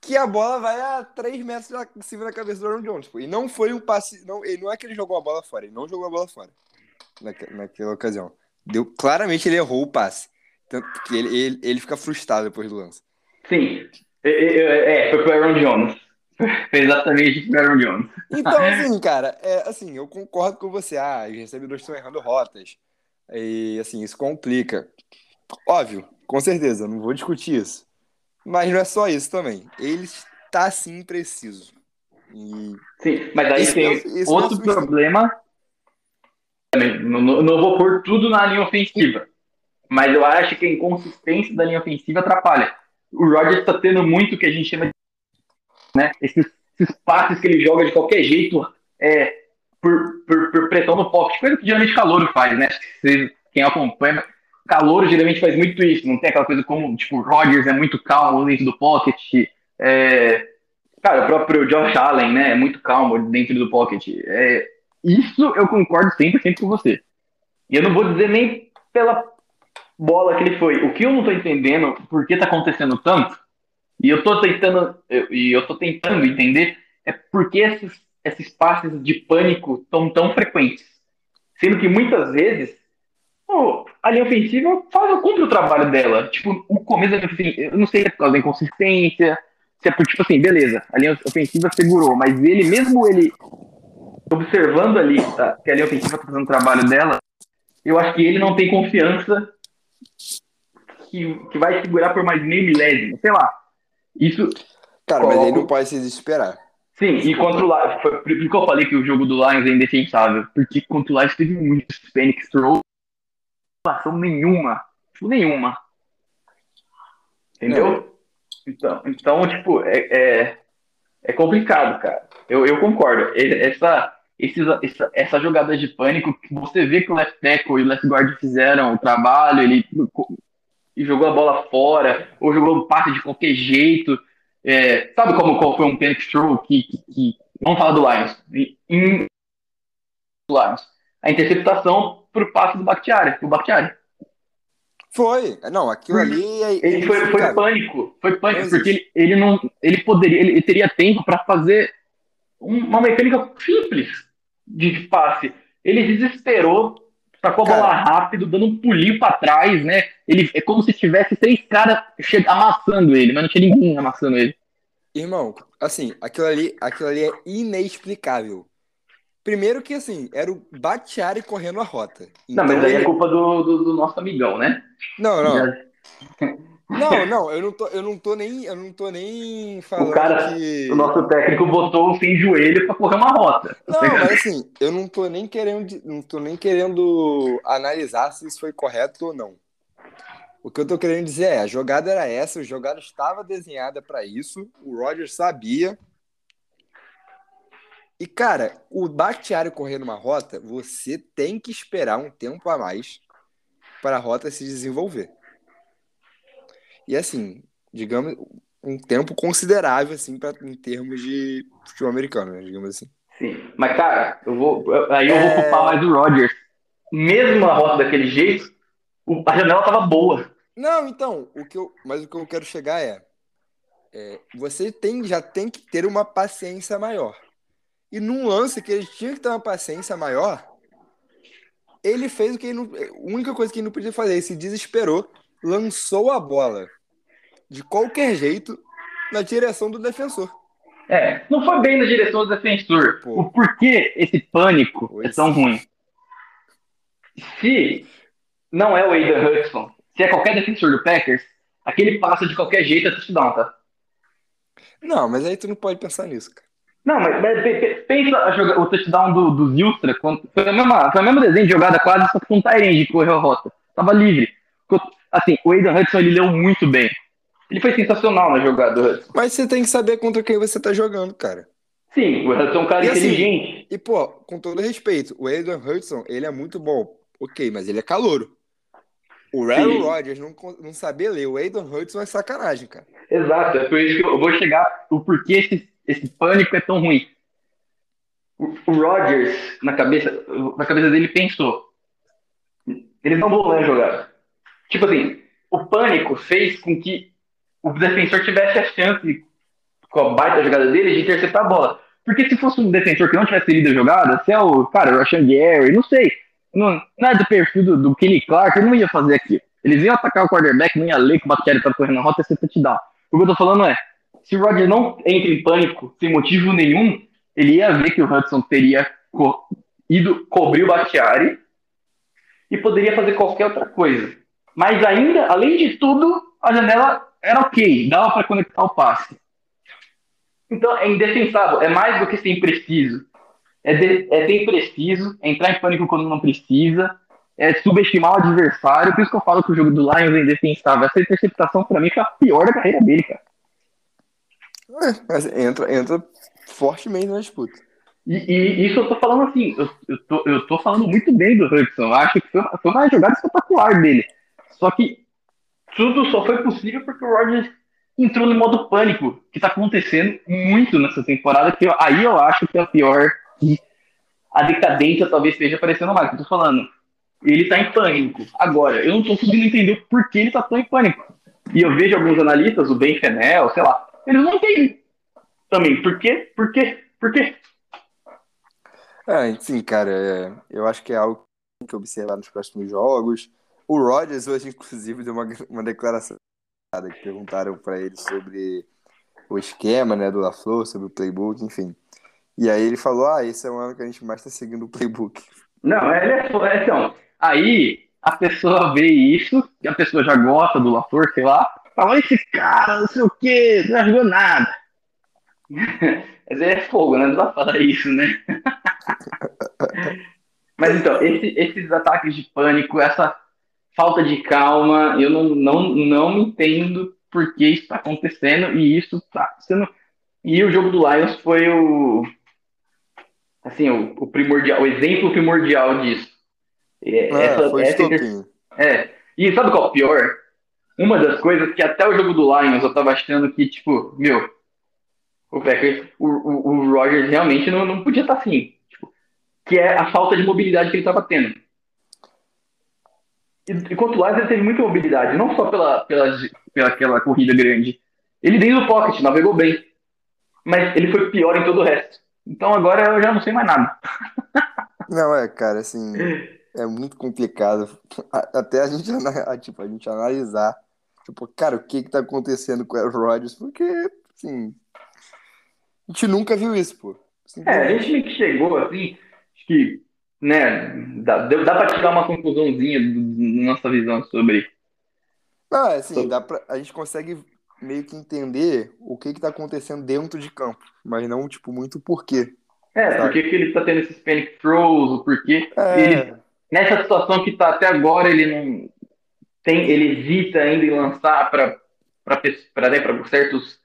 que a bola vai a 3 metros da- em cima da cabeça do Aaron Jones, pô. E não foi um passe, não, ele não é que ele jogou a bola fora, ele não jogou a bola fora naque- naquela ocasião. Deu, claramente ele errou o passe, tanto que ele, ele, ele fica frustrado depois do lance. Sim, é, foi pro Aaron Jones. Foi exatamente pro Aaron Jones. Então, assim, cara, é, assim, eu concordo com você. Ah, os recebedores estão errando rotas. E, assim, isso complica. Óbvio, com certeza, não vou discutir isso. Mas não é só isso também. Ele está, sim, preciso. E Sim, mas aí tem outro problema. Também, não, não vou pôr tudo na linha ofensiva. Mas eu acho que a inconsistência da linha ofensiva atrapalha. O Rodgers está tendo muito o que a gente chama de. Né, esses, esses passes que ele joga de qualquer jeito é, por, por, por pressão no pocket. Coisa que geralmente calouro faz, né? Vocês, quem acompanha. Calouro geralmente faz muito isso. Não tem aquela coisa como, tipo, o Rodgers é muito calmo dentro do pocket. É, Cara, o próprio Josh Allen, né? É muito calmo dentro do pocket. É, isso eu concordo 100% com você. E eu não vou dizer nem pela bola que ele foi. O que eu não tô entendendo, por que tá acontecendo tanto, e eu tô tentando, eu- e eu tô tentando entender, é por que esses, esses passes de pânico estão tão frequentes. Sendo que muitas vezes pô, a linha ofensiva faz cumpre o trabalho dela. Tipo, o começo da linha ofensiva, eu não sei se é por causa da inconsistência, se é por, tipo assim, beleza, a linha ofensiva segurou, mas ele, mesmo ele observando ali tá, que a linha ofensiva tá fazendo o trabalho dela, eu acho que ele não tem confiança que, que vai segurar por mais meio milésimo, sei lá. Isso, Cara, mas ele não pode se desesperar. Sim, e contra o Lions, por que eu falei que o jogo do Lions é indefensável, porque contra o Lions teve muitos Phoenix Throw, situação nenhuma, tipo, nenhuma. Entendeu? Então, então, tipo, é, é, é complicado, cara. Eu, eu concordo. Essa, esses, essa, essa jogada de pânico, você vê que o left tackle e o left guard fizeram o trabalho, ele e jogou a bola fora, ou jogou um passe de qualquer jeito. É, sabe como qual foi um panic throw que, que, que- vamos falar do Lions, em, do Lions, a interceptação pro passe do Bakhtiari, o Bakhtiari. Foi. Não, aquilo ali é. Ele foi, foi pânico, foi pânico, porque ele, ele não, ele poderia, ele teria tempo para fazer um- uma mecânica simples de passe. Ele desesperou, sacou a bola rápido, dando um pulinho para trás, né? Ele é como se tivesse três caras amassando ele, mas não tinha ninguém amassando ele. Irmão, assim, aquilo ali, aquilo ali é inexplicável. Primeiro que, assim, era o Bakhtiari correndo a rota. Não, Então mas aí é ele- culpa do, do, do nosso amigão, né? Não, não. Não, não, eu não tô, eu não tô nem, eu não tô nem falando O cara, que o nosso técnico botou sem joelho para correr uma rota. Não, mas assim, eu não tô nem querendo, não tô nem querendo analisar se isso foi correto ou não. O que eu tô querendo dizer é, a jogada era essa, a jogada estava desenhada para isso, o Roger sabia. E cara, o Bakhtiari correndo uma rota, você tem que esperar um tempo a mais para a rota se desenvolver. E assim, digamos, um tempo considerável assim para em termos de futebol americano, né, digamos assim. Sim, mas cara, eu vou, aí eu vou É. culpar mais o Rodgers. Mesmo a rota daquele jeito, a janela tava boa. Não, então, o que eu, mas o que eu quero chegar é, é, você tem, já tem que ter uma paciência maior. E num lance que ele tinha que ter uma paciência maior, ele fez o que ele não, a única coisa que ele não podia fazer, ele se desesperou, lançou a bola de qualquer jeito na direção do defensor. É, não foi bem na direção do defensor. Pô. O porquê esse pânico Pois. é tão ruim? Se não é o Aidan Hudson, se é qualquer defensor do Packers, aquele passa de qualquer jeito é touchdown, tá? Não, mas aí tu não pode pensar nisso, cara. Não, mas, mas pe- pe- pensa a joga- o touchdown do, do Zilstra, quando- foi, a mesma, foi o mesmo desenho de jogada quase, só que com um Tyrande que correu a rota. Tava livre. Assim, o Aidan Hudson ele leu muito bem. Ele foi sensacional na jogada. Mas você tem que saber contra quem você tá jogando, cara. Sim, o Hudson é um cara E assim, inteligente. E, pô, com todo respeito, o Aidan Hudson, ele é muito bom. Ok, mas ele é calouro. O Aaron Sim. Rodgers não, não saber ler o Aidan Hudson é sacanagem, cara. Exato, é por isso que eu vou chegar o porquê esses, esse pânico é tão ruim. O, o Rodgers, na cabeça, na cabeça dele, pensou: eles não vão ler a jogada. Tipo assim, o pânico fez com que o defensor tivesse a chance, com a baita jogada dele, de interceptar a bola. Porque se fosse um defensor que não tivesse lido a jogada, se é o, cara, o Rashan Gary, não sei, não, não é do perfil do, do Kenny Clark, ele não ia fazer aquilo. Eles iam atacar o quarterback, não ia ler que o Bakhtiari tá correndo na rota e você touchdown. O que eu tô falando é, se o Rodgers não entra em pânico sem motivo nenhum, ele ia ver que o Hudson teria co ido cobrir o Bakhtiari e poderia fazer qualquer outra coisa. Mas ainda, além de tudo, a janela era ok, dava para conectar o passe. Então é indefensável, é mais do que ser impreciso. É, de, é ser impreciso, é entrar em pânico quando não precisa, é subestimar o adversário. Por isso que eu falo que o jogo do Lions é indefensável. Essa interceptação, para mim, foi a pior da carreira dele, cara. É, mas entra, entra fortemente na disputa. E, e, isso eu tô falando assim, eu, eu, tô, eu tô falando muito bem do Hudson. Acho que foi, foi uma jogada espetacular dele. Só que tudo só foi possível porque o Rodgers entrou no modo pânico, que tá acontecendo muito nessa temporada, que eu, aí eu acho que é a pior. E a decadência talvez esteja aparecendo mais. Eu tô falando, ele tá em pânico. Agora, eu não tô conseguindo entender por que ele tá tão em pânico. E eu vejo alguns analistas, o Ben Fenel, sei lá, eles não entendem também. Por quê? Por quê? Por quê? É, sim, cara, é, eu acho que é algo que observar nos próximos jogos. O Rodgers hoje, inclusive, deu uma, uma declaração que perguntaram para ele sobre o esquema, né, do LaFleur, sobre o playbook, enfim. E aí ele falou, ah, esse é o ano que a gente mais está seguindo o playbook. Não, é, é, então, aí a pessoa vê isso, a pessoa já gosta do LaFleur, sei lá, fala, esse cara, não sei o quê, não ajudou nada. Mas é fogo, né? Não pra falar isso, né? Mas então, esse, esses ataques de pânico, essa falta de calma, eu não, não, não entendo por que isso está acontecendo e isso está sendo. E o jogo do Lions foi o. Assim, o, o primordial, o exemplo primordial disso. É, essa, foi essa inter... é. E sabe qual é o pior? Uma das coisas que até o jogo do Lions eu tava achando que, tipo, meu, o Packers, o, o, o Rogers realmente não, não podia estar tá assim. Tipo, que é a falta de mobilidade que ele estava tendo. Enquanto o ele teve muita mobilidade, não só pela, pela, pela aquela corrida grande. Ele dentro do pocket, navegou bem. Mas ele foi pior em todo o resto. Então agora eu já não sei mais nada. Não, é, cara, assim, é muito complicado. Até a gente, tipo, a gente analisar, tipo, cara, o que que tá acontecendo com o Rodgers, porque, assim, a gente nunca viu isso, pô. É, a gente que chegou, assim, acho que né, dá, dá para tirar uma conclusãozinha da nossa visão sobre. Ah, assim, sobre... dá pra, a gente consegue meio que entender o que que tá acontecendo dentro de campo, mas não, tipo, muito porquê. É, sabe? por que ele tá tendo esses panic throws, o porquê. É... Ele, nessa situação que tá até agora, ele não tem, ele evita ainda em lançar para para né, certos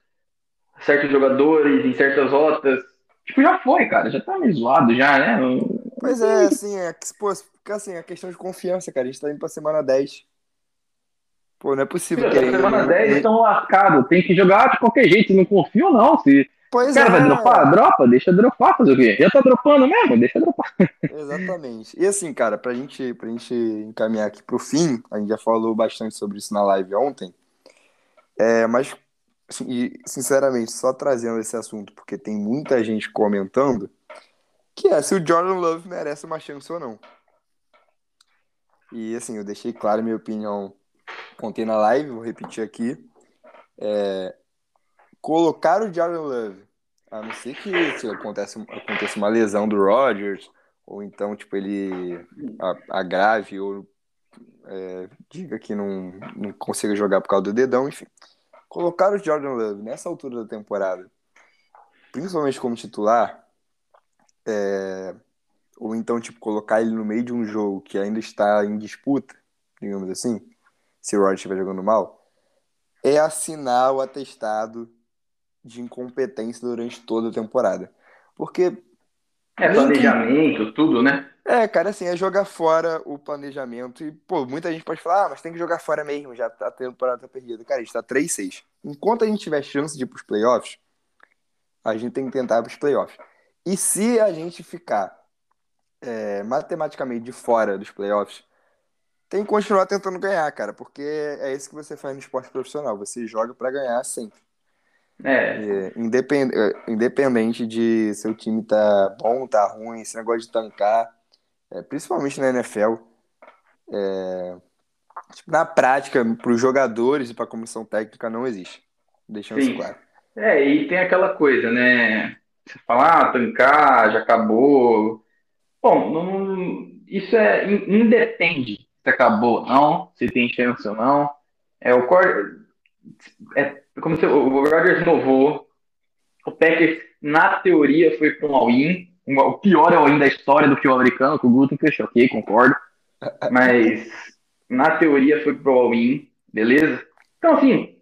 certos jogadores em certas rotas. Tipo, já foi, cara, já tá meio zoado já, né? Pois é, assim, é que, pô, assim, a questão de confiança, cara. A gente tá indo pra semana 10. Pô, não é possível. Filho, semana 10 estão lascados. Tem que jogar de qualquer jeito. Não confio, não. Se pois cara é. vai dropar, dropa, deixa dropar, fazer o quê? Já tá dropando mesmo, deixa dropar. Exatamente. E assim, cara, pra gente, pra gente encaminhar aqui pro fim, a gente já falou bastante sobre isso na live ontem. É, mas, assim, e, sinceramente, só trazendo esse assunto, porque tem muita gente comentando que é se o Jordan Love merece uma chance ou não. E assim, eu deixei claro minha opinião ontem na live, vou repetir aqui. É, colocar o Jordan Love, a não ser que se acontece, acontece uma lesão do Rodgers, ou então, tipo, ele agrave ou é, diga que não, não consiga jogar por causa do dedão, enfim. Colocar o Jordan Love nessa altura da temporada, principalmente como titular, é, ou então, tipo, colocar ele no meio de um jogo que ainda está em disputa, digamos assim, se o Rod estiver jogando mal, é assinar o atestado de incompetência durante toda a temporada. Porque. É planejamento, que... tudo, né? É, cara, assim, é jogar fora o planejamento. E, pô, muita gente pode falar, ah, mas tem que jogar fora mesmo, já tá, a temporada tá perdida. Cara, a gente tá 3-6. Enquanto a gente tiver chance de ir pros playoffs, a gente tem que tentar para os playoffs. E se a gente ficar é, matematicamente de fora dos playoffs, tem que continuar tentando ganhar, cara, porque é isso que você faz no esporte profissional. Você joga para ganhar sempre. É, E, independ- é, independente de seu time tá bom, tá ruim, esse negócio de tancar, é, principalmente na NFL, é, tipo, na prática, para os jogadores e para a comissão técnica não existe. Deixando isso sim. claro. É, e tem aquela coisa, né? Você fala, ah, tancar, já acabou. Bom, não- isso é in- independe se acabou ou não, se tem chance ou não. É o cor- é como se o Rodgers renovou, o Packers na teoria foi para um all-in, o pior all-in da história do que o americano, que o Gluten fechou, ok, concordo. Mas na teoria foi pro all-in, beleza? Então assim,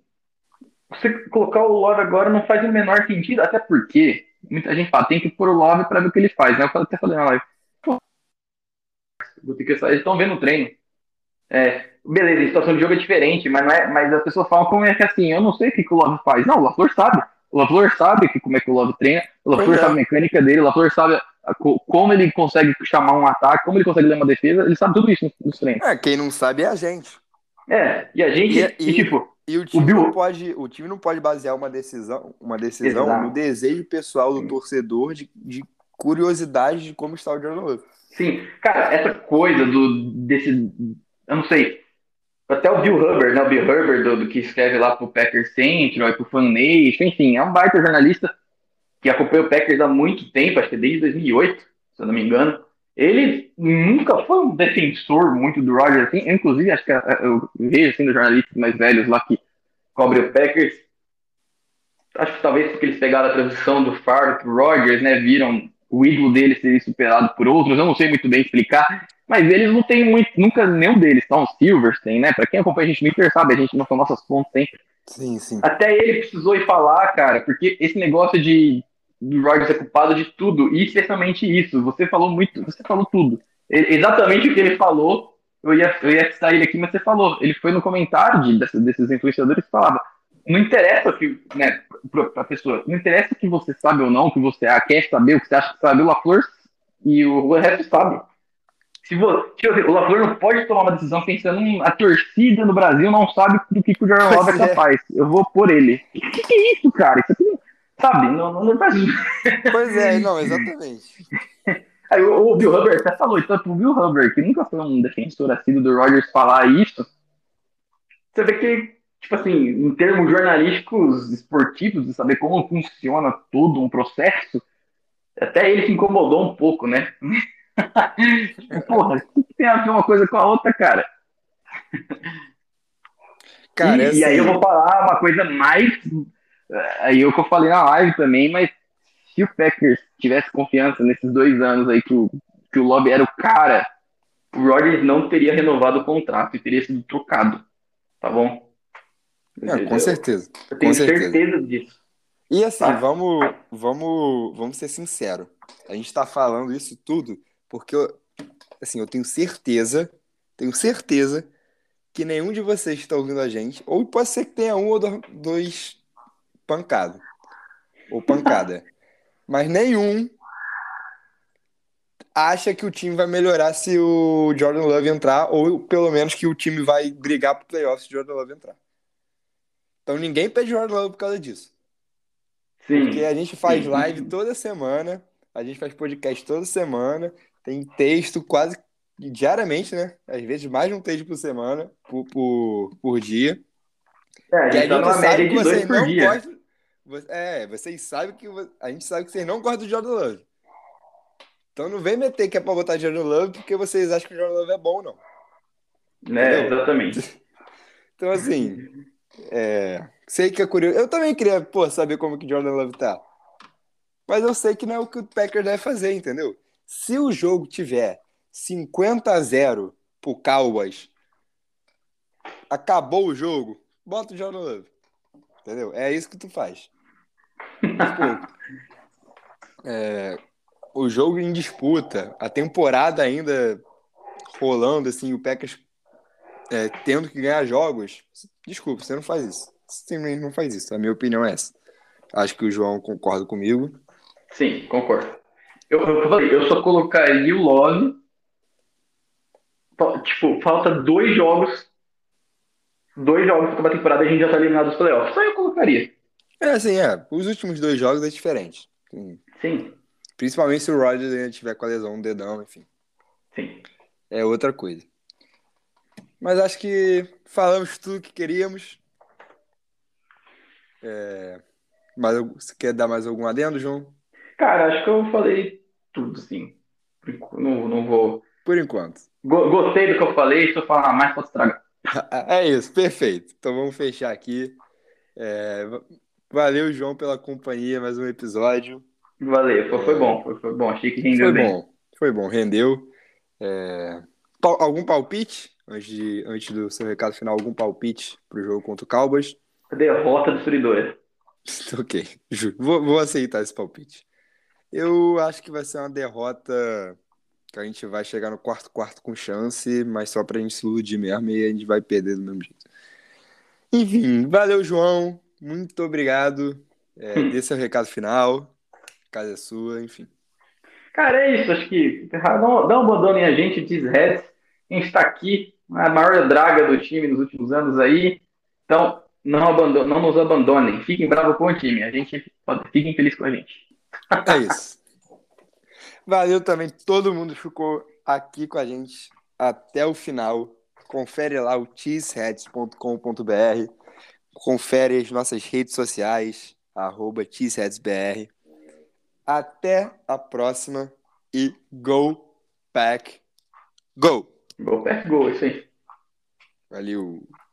você colocar o Love agora não faz o menor sentido, até porque muita gente fala, tem que pôr o Love para ver o que ele faz, né? Eu até falei na live. Pô, eles estão vendo o treino. É, beleza, a situação de jogo é diferente, mas, não é, mas as pessoas falam como é que assim, eu não sei o que, que o Love faz. Não, o LaFleur sabe. O LaFleur sabe que, como é que o Love treina, o LaFleur é. sabe a mecânica dele, o LaFleur sabe a- co- como ele consegue chamar um ataque, como ele consegue ler uma defesa, ele sabe tudo isso nos, nos treinos. É, quem não sabe é a gente. É, e a gente, E- e, e- tipo, E o time, Bill- não pode, o time não pode basear uma decisão, uma decisão Exato. no desejo pessoal do torcedor de, de curiosidade de como está o Jordan Love. Sim, cara, essa coisa do desse, eu não sei, até o Bill Hubbard, né, o Bill Hubbard do, do que escreve lá pro Packers Central e pro Fan Nation, enfim, é um baita jornalista que acompanha o Packers há muito tempo, acho que desde 2008, se eu não me engano. Ele nunca foi um defensor muito do Rodgers, assim, eu, inclusive acho que eh, eu vejo assim dos jornalistas mais velhos lá que cobrem o Packers, acho que talvez porque eles pegaram a transição do Favre pro Rodgers, né, viram o ídolo dele ser superado por outros, eu não sei muito bem explicar, mas eles não têm muito, nunca nenhum deles, tá? Um Silverstein, né? Pra quem acompanha a gente no Twitter sabe, a gente não nossas fontes sempre. Sim, sim. Até ele precisou ir falar, cara, porque esse negócio de Rodgers ser culpado de tudo, e especialmente isso, você falou muito, você falou tudo. Exatamente o que ele falou, eu ia, eu ia citar ele aqui, mas você falou. Ele foi no comentário de, dessas- desses influenciadores que falava, não interessa que, né, pra, pra pessoa, não interessa o que você sabe ou não, o que você ah, quer saber, o que você acha que sabe, o LaFleur e o resto sabe. Se você, o LaFleur não pode tomar uma decisão pensando em a torcida no Brasil não sabe do que, que o Jordan Love é é. capaz. Eu vou por ele. O que, que é isso, cara? Isso aqui, sabe? Não, não, não faz Pois é, não, exatamente. Aí o, Bill Hubbard até falou, então pro Bill Hubbard, que nunca foi um defensor assíduo do Rodgers falar isso, você vê que, tipo assim, em termos jornalísticos esportivos, de saber como funciona todo um processo, até ele se incomodou um pouco, né? Porra, o que tem a ver uma coisa com a outra, cara? Cara, e, é e aí eu assim, vou falar uma coisa mais. Aí eu que eu falei na live também, mas se o Packers tivesse confiança nesses dois anos aí que o, que o Lobby era o cara, o Rodgers não teria renovado o contrato e teria sido trocado. Tá bom? é, com certeza. Eu tenho com certeza. certeza disso. E assim, Tá. vamos, vamos, vamos ser sinceros. A gente tá falando isso tudo porque eu, assim, eu tenho certeza, tenho certeza que nenhum de vocês que está ouvindo a gente, ou pode ser que tenha um ou do- dois pancado, ou pancada, mas nenhum acha que o time vai melhorar se o Jordan Love entrar, ou pelo menos que o time vai brigar pro playoffs se o Jordan Love entrar. Então ninguém pede Jordan Love por causa disso. Sim. Porque a gente faz live toda semana, a gente faz podcast toda semana, tem texto quase diariamente, né? Às vezes mais de um texto por semana, por, por, por dia. É, a E a gente tá gente sabe média que de vocês por não dia. gostam. É, vocês sabem que. A gente sabe que vocês não gostam do Jordan Love. Então não vem meter que é pra botar Jordan Love porque vocês acham que o Jordan Love é bom, não. Né, exatamente. Então, assim, é, sei que é curioso. Eu também queria, pô, saber como que Jordan Love tá. Mas eu sei que não é o que o Packers deve fazer, entendeu? Se o jogo tiver 50 a 0 pro Cowboys, acabou o jogo, bota o Jordan Love. Entendeu? É isso que tu faz. Pô, é, o jogo em disputa, a temporada ainda rolando, assim, o Packers é, tendo que ganhar jogos, desculpa, você não faz isso. Você simplesmente não faz isso. A minha opinião é essa. Acho que o João concorda comigo. Sim, concordo. Eu, eu, falei, eu só colocaria o Love. Tipo, falta dois jogos. Dois jogos para uma temporada a gente já tá eliminado dos playoffs. Só eu colocaria. É assim, é. Os últimos dois jogos é diferente. Hum, Sim, Principalmente se o Rodgers ainda tiver com a lesão no dedão, enfim. sim. É outra coisa. Mas acho que falamos tudo que queríamos. É... Mas você quer dar mais algum adendo, João? Cara, acho que eu falei tudo, sim. Não, não vou. Por enquanto. Go- Gostei do que eu falei, se eu falar mais, pode estragar. É isso, perfeito. Então vamos fechar aqui. É, va- Valeu, João, pela companhia, mais um episódio. Valeu, foi, foi bom, foi, foi bom. Achei que rendeu Foi bem. bom, foi bom, rendeu. É, Algum palpite? Antes, de, antes do seu recado final, algum palpite pro jogo contra o Cowboys? Derrota destruidora. Ok, ju- vou, vou aceitar esse palpite. Eu acho que vai ser uma derrota que a gente vai chegar no quarto quarto com chance, mas só pra gente se iludir mesmo e a gente vai perder do mesmo jeito. Enfim, valeu, João. Muito obrigado. É, dê seu recado final. A casa é sua, enfim. Cara, é isso. Acho que não, não abandonem a gente, diz Reds. A gente está aqui, a maior draga do time nos últimos anos aí. Então, não, abandon, não nos abandonem. Fiquem bravos com o time. A gente fiquem felizes com a gente. É isso. Valeu também todo mundo ficou aqui com a gente até o final. Confere lá o cheeseheads.com.br. Confere as nossas redes sociais, arroba cheeseheadsbr. Até a próxima e go pack go! Gol, perto gol, isso aí. Valeu!